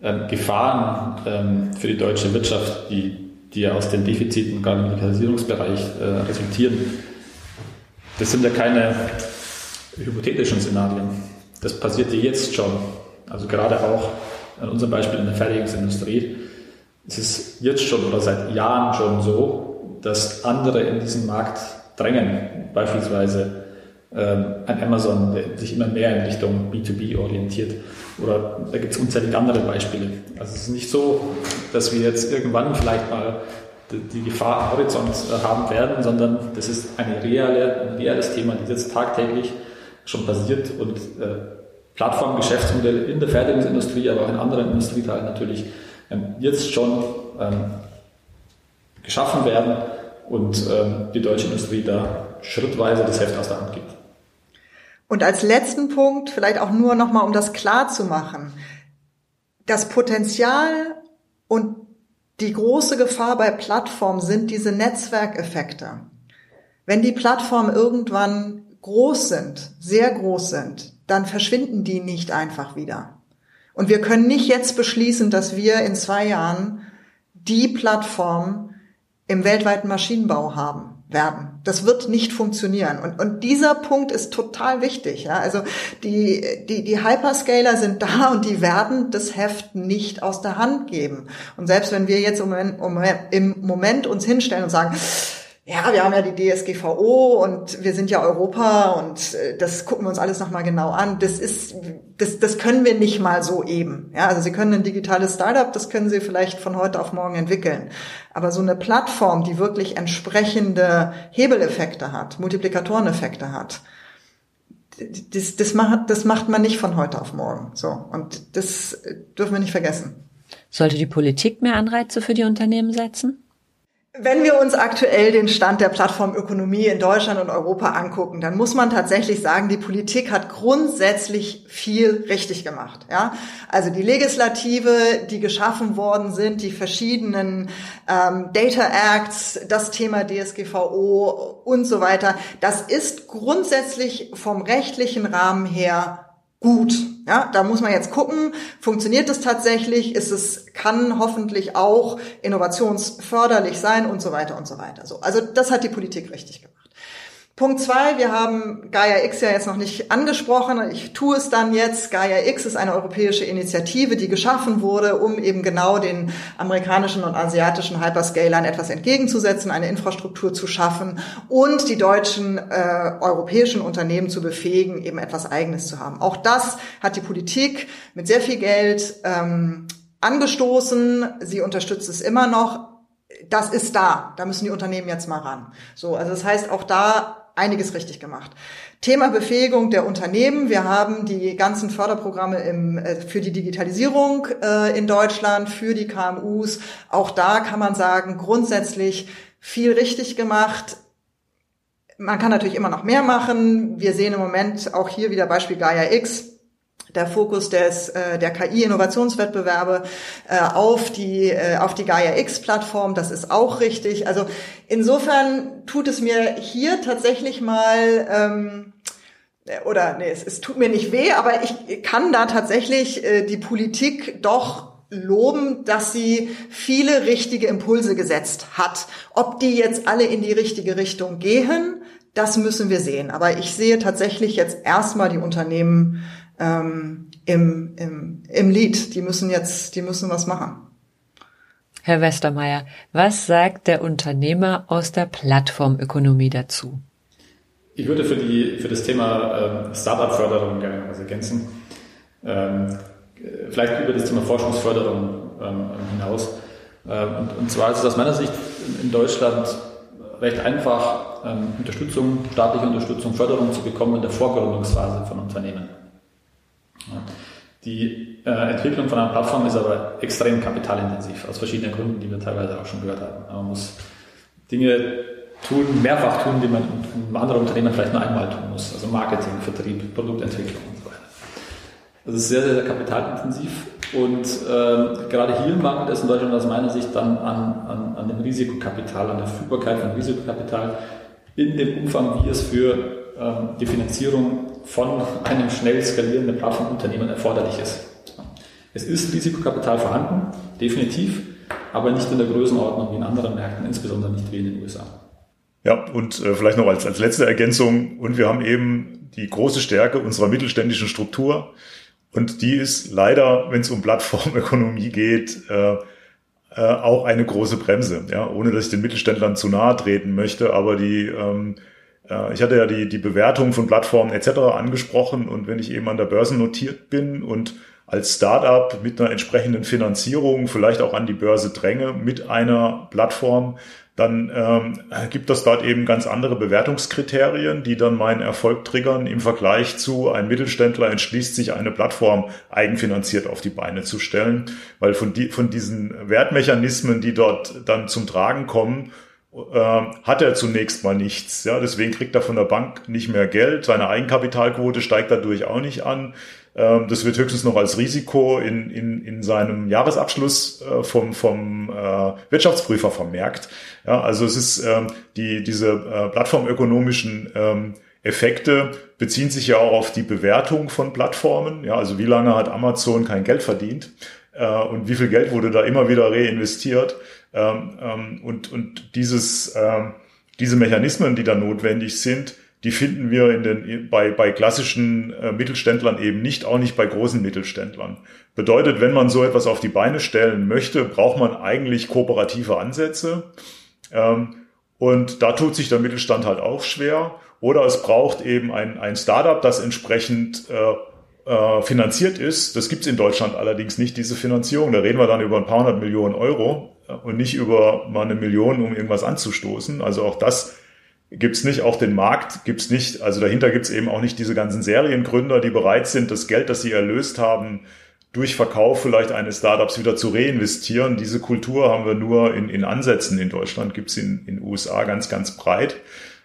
ähm, Gefahren für die deutsche Wirtschaft, die, die ja aus den Defiziten gerade im Digitalisierungsbereich äh, resultieren, das sind ja keine hypothetischen Szenarien. Das passiert ja jetzt schon. Also gerade auch an unserem Beispiel in der Fertigungsindustrie es ist jetzt schon oder seit Jahren schon so, dass andere in diesen Markt drängen, beispielsweise ähm, ein Amazon, der sich immer mehr in Richtung B2B orientiert. Oder da gibt es unzählige andere Beispiele. Also es ist nicht so, dass wir jetzt irgendwann vielleicht mal die Gefahr am Horizont äh, haben werden, sondern das ist eine reale, ein reales Thema, das jetzt tagtäglich schon passiert und äh, Plattformgeschäftsmodelle in der Fertigungsindustrie, aber auch in anderen Industrieteilen natürlich jetzt schon ähm, geschaffen werden und ähm, die deutsche Industrie da schrittweise das Heft aus der Hand gibt. Und als letzten Punkt, vielleicht auch nur nochmal, um das klar zu machen, das Potenzial und die große Gefahr bei Plattformen sind diese Netzwerkeffekte. Wenn die Plattformen irgendwann groß sind, sehr groß sind, dann verschwinden die nicht einfach wieder. Und wir können nicht jetzt beschließen, dass wir in zwei Jahren die Plattform im weltweiten Maschinenbau haben werden. Das wird nicht funktionieren. Und, und dieser Punkt ist total wichtig. Ja? Also die, die, die Hyperscaler sind da und die werden das Heft nicht aus der Hand geben. Und selbst wenn wir jetzt im Moment, im Moment uns hinstellen und sagen, ja, wir haben ja die DSGVO und wir sind ja Europa und äh, das gucken wir uns alles nochmal genau an. Das ist, das, das können wir nicht mal so eben. Ja, also Sie können ein digitales Startup, das können Sie vielleicht von heute auf morgen entwickeln. Aber so eine Plattform, die wirklich entsprechende Hebeleffekte hat, Multiplikatoreneffekte hat, das, das, macht, das macht man nicht von heute auf morgen. So. Und das dürfen wir nicht vergessen. Sollte die Politik mehr Anreize für die Unternehmen setzen? Wenn wir uns aktuell den Stand der Plattformökonomie in Deutschland und Europa angucken, dann muss man tatsächlich sagen, die Politik hat grundsätzlich viel richtig gemacht. Ja? Also die Legislative, die geschaffen worden sind, die verschiedenen ähm, Data Acts, das Thema DSGVO und so weiter, das ist grundsätzlich vom rechtlichen Rahmen her gut. Ja, da muss man jetzt gucken, funktioniert es tatsächlich, ist es, kann hoffentlich auch innovationsförderlich sein und so weiter und so weiter. So, also das hat die Politik richtig gemacht. Punkt zwei, wir haben Gaia X ja jetzt noch nicht angesprochen. Ich tue es dann jetzt. Gaia X ist eine europäische Initiative, die geschaffen wurde, um eben genau den amerikanischen und asiatischen Hyperscalern etwas entgegenzusetzen, eine Infrastruktur zu schaffen und die deutschen äh, europäischen Unternehmen zu befähigen, eben etwas Eigenes zu haben. Auch das hat die Politik mit sehr viel Geld ähm, angestoßen. Sie unterstützt es immer noch das ist da. Da müssen die Unternehmen jetzt mal ran. So, also das heißt, auch da einiges richtig gemacht. Thema Befähigung der Unternehmen. Wir haben die ganzen Förderprogramme im, äh, für die Digitalisierung äh, in Deutschland, für die KMUs. Auch da kann man sagen, grundsätzlich viel richtig gemacht. Man kann natürlich immer noch mehr machen. Wir sehen im Moment auch hier wieder Beispiel Gaia X der Fokus des, äh, der KI-Innovationswettbewerbe äh, auf die, äh, auf die Gaia X-Plattform. Das ist auch richtig. Also insofern tut es mir hier tatsächlich mal, ähm, oder nee, es, es tut mir nicht weh, aber ich kann da tatsächlich äh, die Politik doch loben, dass sie viele richtige Impulse gesetzt hat. Ob die jetzt alle in die richtige Richtung gehen, das müssen wir sehen. Aber ich sehe tatsächlich jetzt erstmal die Unternehmen ähm, im, im, im Lied. Die müssen jetzt, die müssen was machen. Herr Westermeier, was sagt der Unternehmer aus der Plattformökonomie dazu? Ich würde für, die, für das Thema ähm, Startup-Förderung gerne was ergänzen. Ähm, vielleicht über das Thema Forschungsförderung ähm, hinaus. Ähm, und, und, zwar ist es aus meiner Sicht in Deutschland recht einfach, Unterstützung, staatliche Unterstützung, Förderung zu bekommen in der Vorgründungsphase von Unternehmen. Die äh, Entwicklung von einer Plattform ist aber extrem kapitalintensiv, aus verschiedenen Gründen, die wir teilweise auch schon gehört haben. Man muss Dinge tun, mehrfach tun, die man in anderen Unternehmen vielleicht nur einmal tun muss. Also Marketing, Vertrieb, Produktentwicklung und so weiter. Das ist sehr, sehr, sehr kapitalintensiv und äh, gerade hier mangelt es in Deutschland aus meiner Sicht dann an, an, an dem Risikokapital, an der Verfügbarkeit von Risikokapital in dem Umfang, wie es für ähm, die Finanzierung von einem schnell skalierenden Plattformunternehmen erforderlich ist. Es ist Risikokapital vorhanden, definitiv, aber nicht in der Größenordnung wie in anderen Märkten, insbesondere nicht wie in den USA. Ja, und äh, vielleicht noch als, als letzte Ergänzung, und wir haben eben die große Stärke unserer mittelständischen Struktur, und die ist leider, wenn es um Plattformökonomie geht, äh, äh, auch eine große Bremse. Ja, ohne dass ich den Mittelständlern zu nahe treten möchte, aber die ähm, äh, ich hatte ja die, die Bewertung von Plattformen etc. angesprochen und wenn ich eben an der Börse notiert bin und als Startup mit einer entsprechenden Finanzierung vielleicht auch an die Börse dränge mit einer Plattform, dann ähm, gibt es dort eben ganz andere Bewertungskriterien, die dann meinen Erfolg triggern im Vergleich zu ein Mittelständler entschließt sich eine Plattform eigenfinanziert auf die Beine zu stellen, weil von, die, von diesen Wertmechanismen, die dort dann zum Tragen kommen, hat er zunächst mal nichts. Ja, deswegen kriegt er von der Bank nicht mehr Geld. Seine Eigenkapitalquote steigt dadurch auch nicht an. Ähm, das wird höchstens noch als Risiko in, in, in seinem Jahresabschluss äh, vom, vom äh, Wirtschaftsprüfer vermerkt. Ja, also es ist ähm, die, diese äh, plattformökonomischen ähm, Effekte beziehen sich ja auch auf die Bewertung von Plattformen. Ja, also wie lange hat Amazon kein Geld verdient und wie viel Geld wurde da immer wieder reinvestiert. Ähm, ähm, und, und dieses, ähm, diese Mechanismen, die da notwendig sind, die finden wir in den, bei, bei klassischen äh, Mittelständlern eben nicht, auch nicht bei großen Mittelständlern. Bedeutet, wenn man so etwas auf die Beine stellen möchte, braucht man eigentlich kooperative Ansätze. Und da tut sich der Mittelstand halt auch schwer. Oder es braucht eben ein, ein Startup, das entsprechend äh, äh, finanziert ist. Das gibt's in Deutschland allerdings nicht, diese Finanzierung. Da reden wir dann über ein paar hundert Millionen Euro und nicht über mal eine Million, um irgendwas anzustoßen. Also auch das gibt's nicht, auch den Markt gibt's nicht. Also dahinter gibt's eben auch nicht diese ganzen Seriengründer, die bereit sind, das Geld, das sie erlöst haben, durch Verkauf vielleicht eines Startups wieder zu reinvestieren. Diese Kultur haben wir nur in, in Ansätzen in Deutschland, gibt's in in USA ganz, ganz breit.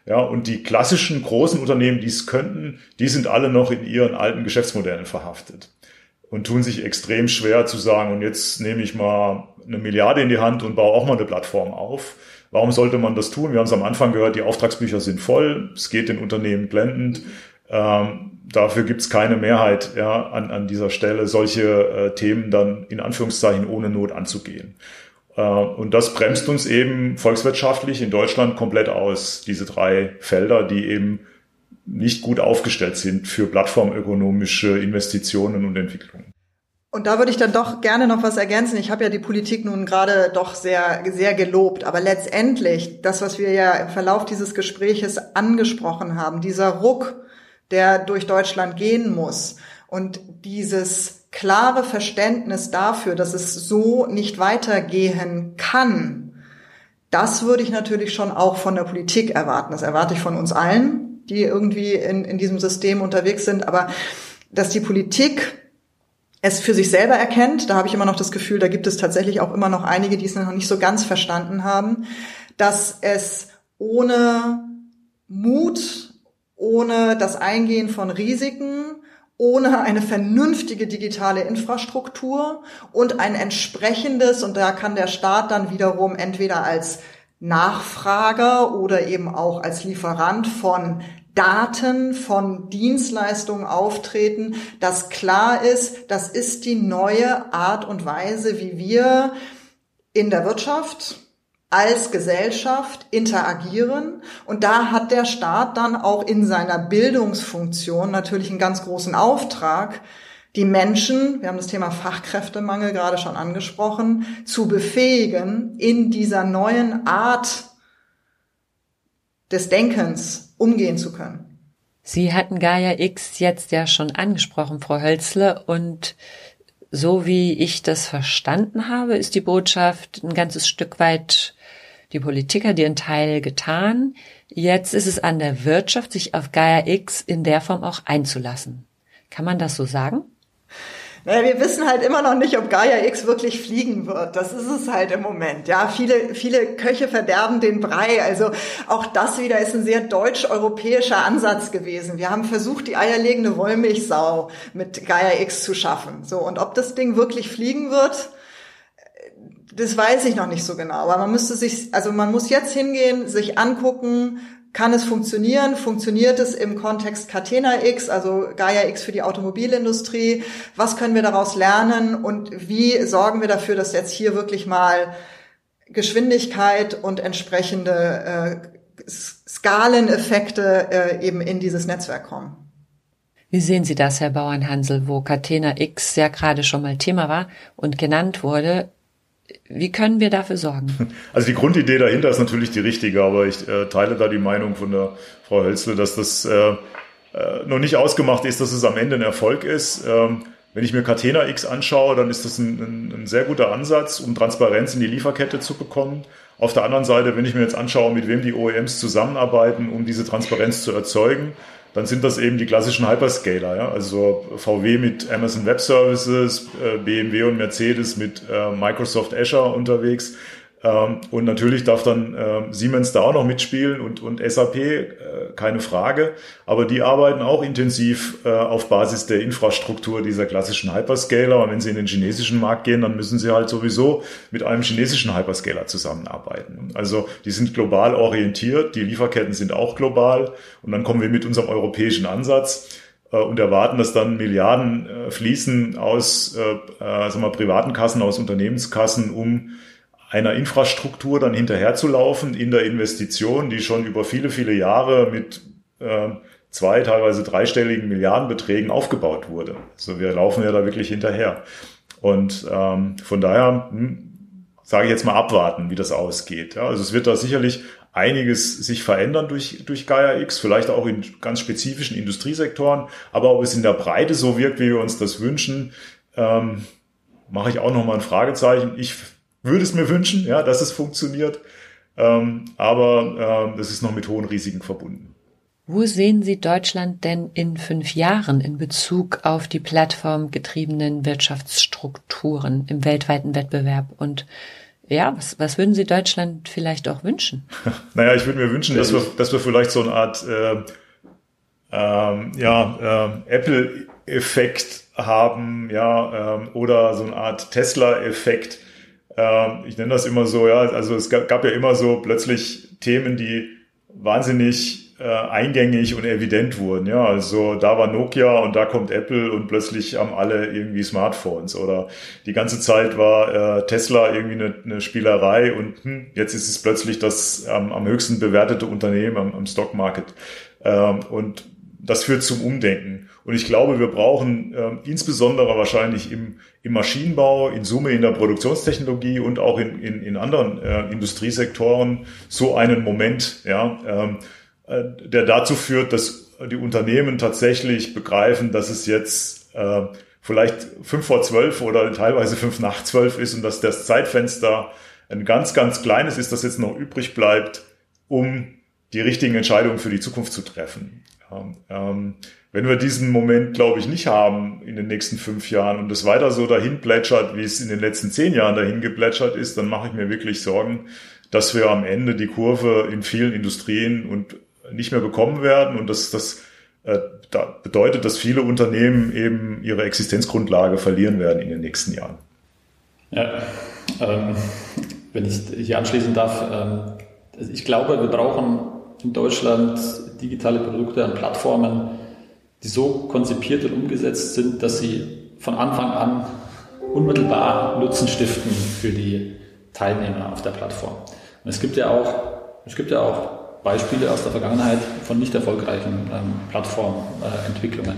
Ja, und die klassischen großen Unternehmen, die es könnten, die sind alle noch in ihren alten Geschäftsmodellen verhaftet und tun sich extrem schwer zu sagen, und jetzt nehme ich mal eine Milliarde in die Hand und baue auch mal eine Plattform auf. Warum sollte man das tun? Wir haben es am Anfang gehört, die Auftragsbücher sind voll, es geht den Unternehmen blendend. Ähm, dafür gibt es keine Mehrheit ja, an, an dieser Stelle, solche äh, Themen dann in Anführungszeichen ohne Not anzugehen. Äh, und das bremst uns eben volkswirtschaftlich in Deutschland komplett aus, diese drei Felder, die eben nicht gut aufgestellt sind für plattformökonomische Investitionen und Entwicklungen. Und da würde ich dann doch gerne noch was ergänzen. Ich habe ja die Politik nun gerade doch sehr, sehr gelobt. Aber letztendlich, das, was wir ja im Verlauf dieses Gespräches angesprochen haben, dieser Ruck, der durch Deutschland gehen muss und dieses klare Verständnis dafür, dass es so nicht weitergehen kann, das würde ich natürlich schon auch von der Politik erwarten. Das erwarte ich von uns allen, die irgendwie in, in diesem System unterwegs sind. Aber dass die Politik es für sich selber erkennt, da habe ich immer noch das Gefühl, da gibt es tatsächlich auch immer noch einige, die es noch nicht so ganz verstanden haben, dass es ohne Mut, ohne das Eingehen von Risiken, ohne eine vernünftige digitale Infrastruktur und ein entsprechendes, und da kann der Staat dann wiederum entweder als Nachfrager oder eben auch als Lieferant von Daten von Dienstleistungen auftreten, dass klar ist, das ist die neue Art und Weise, wie wir in der Wirtschaft als Gesellschaft interagieren. Und da hat der Staat dann auch in seiner Bildungsfunktion natürlich einen ganz großen Auftrag, die Menschen, wir haben das Thema Fachkräftemangel gerade schon angesprochen, zu befähigen, in dieser neuen Art des Denkens umgehen zu können. Sie hatten Gaia X jetzt ja schon angesprochen, Frau Hölzle, und so wie ich das verstanden habe, ist die Botschaft ein ganzes Stück weit die Politiker dir einen Teil getan. Jetzt ist es an der Wirtschaft, sich auf Gaia X in der Form auch einzulassen. Kann man das so sagen? Naja, wir wissen halt immer noch nicht, ob Gaia X wirklich fliegen wird. Das ist es halt im Moment. Ja, viele, viele Köche verderben den Brei. Also auch das wieder ist ein sehr deutsch-europäischer Ansatz gewesen. Wir haben versucht, die eierlegende Wollmilchsau mit Gaia X zu schaffen. So. Und ob das Ding wirklich fliegen wird, das weiß ich noch nicht so genau. Aber man müsste sich, also man muss jetzt hingehen, sich angucken, kann es funktionieren? Funktioniert es im Kontext Catena X, also Gaia X für die Automobilindustrie? Was können wir daraus lernen und wie sorgen wir dafür, dass jetzt hier wirklich mal Geschwindigkeit und entsprechende äh, Skaleneffekte äh, eben in dieses Netzwerk kommen? Wie sehen Sie das, Herr Bauernhansel, wo Catena X ja gerade schon mal Thema war und genannt wurde? Wie können wir dafür sorgen? Also die Grundidee dahinter ist natürlich die richtige, aber ich äh, teile da die Meinung von der Frau Hölzle, dass das äh, äh, noch nicht ausgemacht ist, dass es am Ende ein Erfolg ist. Ähm, wenn ich mir Catena X anschaue, dann ist das ein, ein, ein, sehr guter Ansatz, um Transparenz in die Lieferkette zu bekommen. Auf der anderen Seite, wenn ich mir jetzt anschaue, mit wem die OEMs zusammenarbeiten, um diese Transparenz zu erzeugen, dann sind das eben die klassischen Hyperscaler, ja? also VW mit Amazon Web Services, äh, BMW und Mercedes mit äh, Microsoft Azure unterwegs. Ähm, und natürlich darf dann äh, Siemens da auch noch mitspielen und, und SAP, äh, keine Frage. Aber die arbeiten auch intensiv äh, auf Basis der Infrastruktur dieser klassischen Hyperscaler. Und wenn sie in den chinesischen Markt gehen, dann müssen sie halt sowieso mit einem chinesischen Hyperscaler zusammenarbeiten. Also die sind global orientiert, die Lieferketten sind auch global. Und dann kommen wir mit unserem europäischen Ansatz äh, und erwarten, dass dann Milliarden äh, fließen aus äh, äh, sagen wir, privaten Kassen, aus Unternehmenskassen, um einer Infrastruktur dann hinterherzulaufen in der Investition, die schon über viele, viele Jahre mit äh, zwei, teilweise dreistelligen Milliardenbeträgen aufgebaut wurde. Also wir laufen ja da wirklich hinterher. Und ähm, von daher hm, sage ich jetzt mal abwarten, wie das ausgeht. Ja, also es wird da sicherlich einiges sich verändern durch, durch Gaia X, vielleicht auch in ganz spezifischen Industriesektoren. Aber ob es in der Breite so wirkt, wie wir uns das wünschen, ähm, mache ich auch nochmal ein Fragezeichen. Ich würde es mir wünschen, ja, dass es funktioniert. Ähm, aber ähm, das ist noch mit hohen Risiken verbunden. Wo sehen Sie Deutschland denn in fünf Jahren in Bezug auf die plattformgetriebenen Wirtschaftsstrukturen im weltweiten Wettbewerb? Und ja, was, was würden Sie Deutschland vielleicht auch wünschen? naja, ich würde mir wünschen, dass wir, dass wir vielleicht so eine Art äh, ähm, ja, äh, Apple-Effekt haben, ja, ähm, oder so eine Art Tesla-Effekt, ähm, ich nenne das immer so, ja, also es gab, gab ja immer so plötzlich Themen, die wahnsinnig äh, eingängig und evident wurden. Ja, also da war Nokia und da kommt Apple und plötzlich haben alle irgendwie Smartphones oder die ganze Zeit war äh, Tesla irgendwie eine, eine Spielerei und hm, jetzt ist es plötzlich das ähm, am höchsten bewertete Unternehmen am, am Stockmarket. Ähm, und das führt zum Umdenken. Und ich glaube, wir brauchen äh, insbesondere wahrscheinlich im, im Maschinenbau, in Summe in der Produktionstechnologie und auch in, in, in anderen äh, Industriesektoren so einen Moment, ja, ähm, äh, der dazu führt, dass die Unternehmen tatsächlich begreifen, dass es jetzt äh, vielleicht fünf vor zwölf oder teilweise fünf nach zwölf ist und dass das Zeitfenster ein ganz, ganz kleines ist, das jetzt noch übrig bleibt, um die richtigen Entscheidungen für die Zukunft zu treffen. Ähm, wenn wir diesen Moment, glaube ich, nicht haben in den nächsten fünf Jahren und es weiter so dahin plätschert, wie es in den letzten zehn Jahren dahin geplätschert ist, dann mache ich mir wirklich Sorgen, dass wir am Ende die Kurve in vielen Industrien und nicht mehr bekommen werden und dass das äh, da bedeutet, dass viele Unternehmen eben ihre Existenzgrundlage verlieren werden in den nächsten Jahren. Ja, ähm, wenn ich hier anschließen darf, ähm, ich glaube, wir brauchen in Deutschland digitale Produkte an Plattformen, die so konzipiert und umgesetzt sind, dass sie von Anfang an unmittelbar Nutzen stiften für die Teilnehmer auf der Plattform. Und es gibt ja auch, es gibt ja auch Beispiele aus der Vergangenheit von nicht erfolgreichen ähm, Plattformentwicklungen.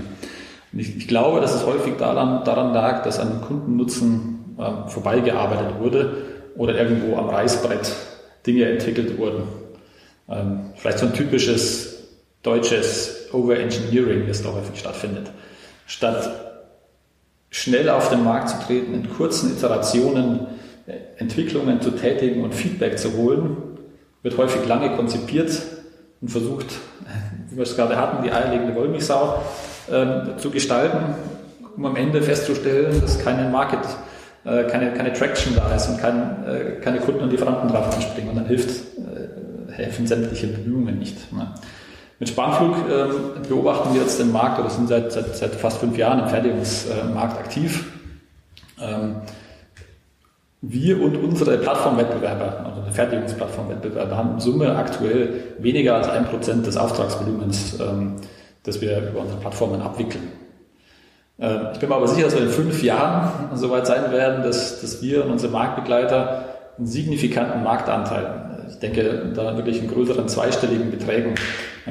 Äh, ich, ich, glaube, dass es häufig daran, daran lag, dass an Kundennutzen äh, vorbeigearbeitet wurde oder irgendwo am Reißbrett Dinge entwickelt wurden. Ähm, vielleicht so ein typisches deutsches Overengineering, das da häufig stattfindet. Statt schnell auf den Markt zu treten, in kurzen Iterationen äh, Entwicklungen zu tätigen und Feedback zu holen, wird häufig lange konzipiert und versucht, wie wir es gerade hatten, die eierlegende Wollmilchsau äh, zu gestalten, um am Ende festzustellen, dass keine Market, äh, keine, keine Traction da ist und kein, äh, keine Kunden und Lieferanten drauf anspringen und dann hilft äh, helfen sämtliche Bemühungen nicht. Ne? Mit Spanflug ähm, beobachten wir jetzt den Markt oder sind seit, seit, seit fast fünf Jahren im Fertigungsmarkt aktiv. Ähm, wir und unsere Plattformwettbewerber, also die Fertigungsplattformwettbewerber, haben in Summe aktuell weniger als ein Prozent des Auftragsvolumens, ähm, das wir über unsere Plattformen abwickeln. Ähm, ich bin mir aber sicher, dass wir in fünf Jahren so weit sein werden, dass, dass wir und unsere Marktbegleiter einen signifikanten Marktanteil ich denke, da wirklich in größeren zweistelligen Beträgen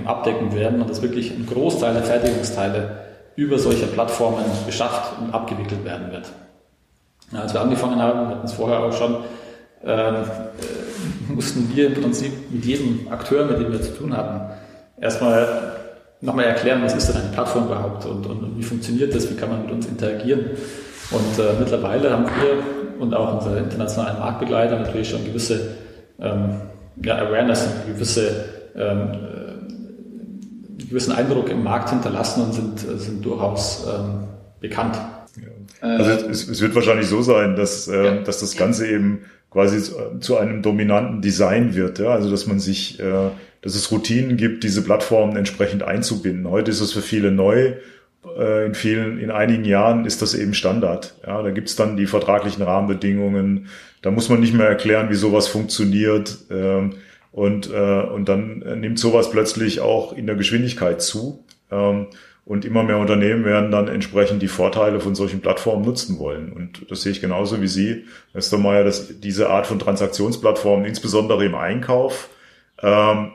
abdecken werden und dass wirklich ein Großteil der Fertigungsteile über solche Plattformen beschafft und abgewickelt werden wird. Als wir angefangen haben, wir hatten es vorher auch schon, ähm, äh, mussten wir im Prinzip mit jedem Akteur, mit dem wir zu tun hatten, erstmal nochmal erklären, was ist denn eine Plattform überhaupt und, und, und, wie funktioniert das, wie kann man mit uns interagieren. Und äh, mittlerweile haben wir und auch unsere internationalen Marktbegleiter natürlich schon gewisse ähm, ja, Awareness, eine gewisse, ähm, äh, gewissen Eindruck im Markt hinterlassen und sind, sind durchaus ähm, bekannt. Also es, es, wird wahrscheinlich so sein, dass, äh, ja. dass das Ganze eben quasi zu einem dominanten Design wird. Ja? Also dass man sich, äh, dass es Routinen gibt, diese Plattformen entsprechend einzubinden. Heute ist es für viele neu. Äh, in vielen, in einigen Jahren ist das eben Standard. Ja, da gibt's dann die vertraglichen Rahmenbedingungen, da muss man nicht mehr erklären, wie sowas funktioniert. Ähm, und, äh, und dann nimmt sowas plötzlich auch in der Geschwindigkeit zu. Ähm, und immer mehr Unternehmen werden dann entsprechend die Vorteile von solchen Plattformen nutzen wollen. Und das sehe ich genauso wie Sie, Herr Stommeier, dass diese Art von Transaktionsplattformen, insbesondere im Einkauf, ähm,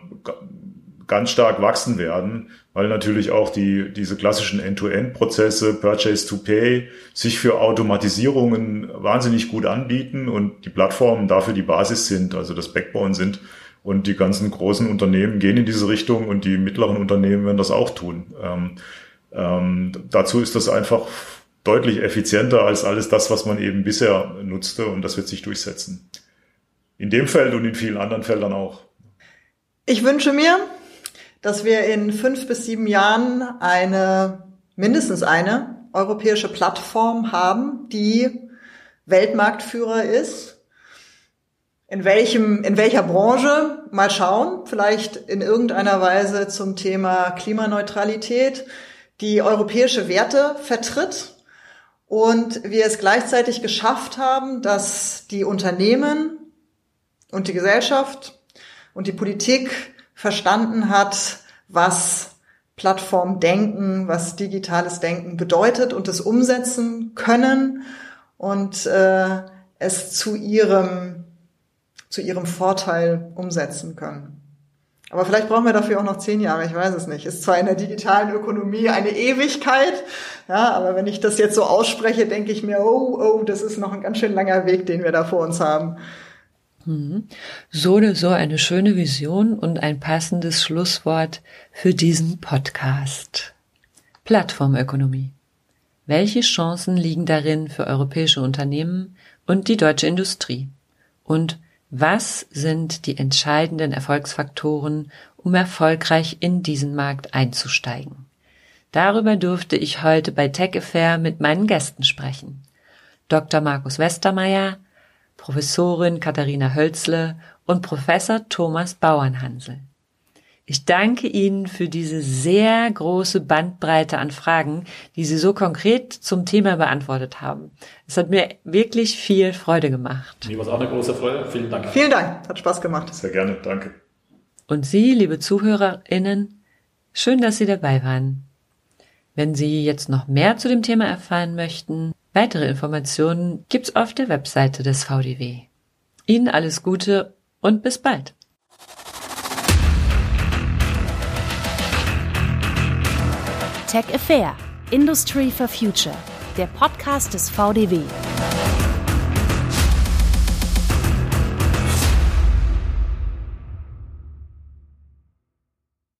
ganz stark wachsen werden, weil natürlich auch die, diese klassischen End-to-End-Prozesse, Purchase to Pay, sich für Automatisierungen wahnsinnig gut anbieten und die Plattformen dafür die Basis sind, also das Backbone sind. Und die ganzen großen Unternehmen gehen in diese Richtung und die mittleren Unternehmen werden das auch tun. Ähm, ähm, dazu ist das einfach deutlich effizienter als alles das, was man eben bisher nutzte und das wird sich durchsetzen. In dem Feld und in vielen anderen Feldern auch. Ich wünsche mir, dass wir in fünf bis sieben Jahren eine, mindestens eine europäische Plattform haben, die Weltmarktführer ist. In welchem, in welcher Branche? Mal schauen. Vielleicht in irgendeiner Weise zum Thema Klimaneutralität, die europäische Werte vertritt und wir es gleichzeitig geschafft haben, dass die Unternehmen und die Gesellschaft und die Politik verstanden hat, was Plattformdenken, was digitales Denken bedeutet und es umsetzen können und äh, es zu ihrem, zu ihrem Vorteil umsetzen können. Aber vielleicht brauchen wir dafür auch noch zehn Jahre, ich weiß es nicht. Ist zwar in der digitalen Ökonomie eine Ewigkeit, ja, aber wenn ich das jetzt so ausspreche, denke ich mir, oh, oh, das ist noch ein ganz schön langer Weg, den wir da vor uns haben. Mhm. So oder so eine schöne Vision und ein passendes Schlusswort für diesen Podcast. Plattformökonomie. Welche Chancen liegen darin für europäische Unternehmen und die deutsche Industrie? Und was sind die entscheidenden Erfolgsfaktoren, um erfolgreich in diesen Markt einzusteigen? Darüber durfte ich heute bei Tech Affair mit meinen Gästen sprechen. Dr. Markus Westermeier, Professorin Katharina Hölzle und Professor Thomas Bauernhansel. Ich danke Ihnen für diese sehr große Bandbreite an Fragen, die Sie so konkret zum Thema beantwortet haben. Es hat mir wirklich viel Freude gemacht. Mir war es auch eine große Freude. Vielen Dank. Vielen Dank. Hat Spaß gemacht. Sehr gerne. Danke. Und Sie, liebe ZuhörerInnen, schön, dass Sie dabei waren. Wenn Sie jetzt noch mehr zu dem Thema erfahren möchten, weitere Informationen gibt's auf der Webseite des VDW. Ihnen alles Gute und bis bald. Tech Affair, Industry for Future, der Podcast des VDW.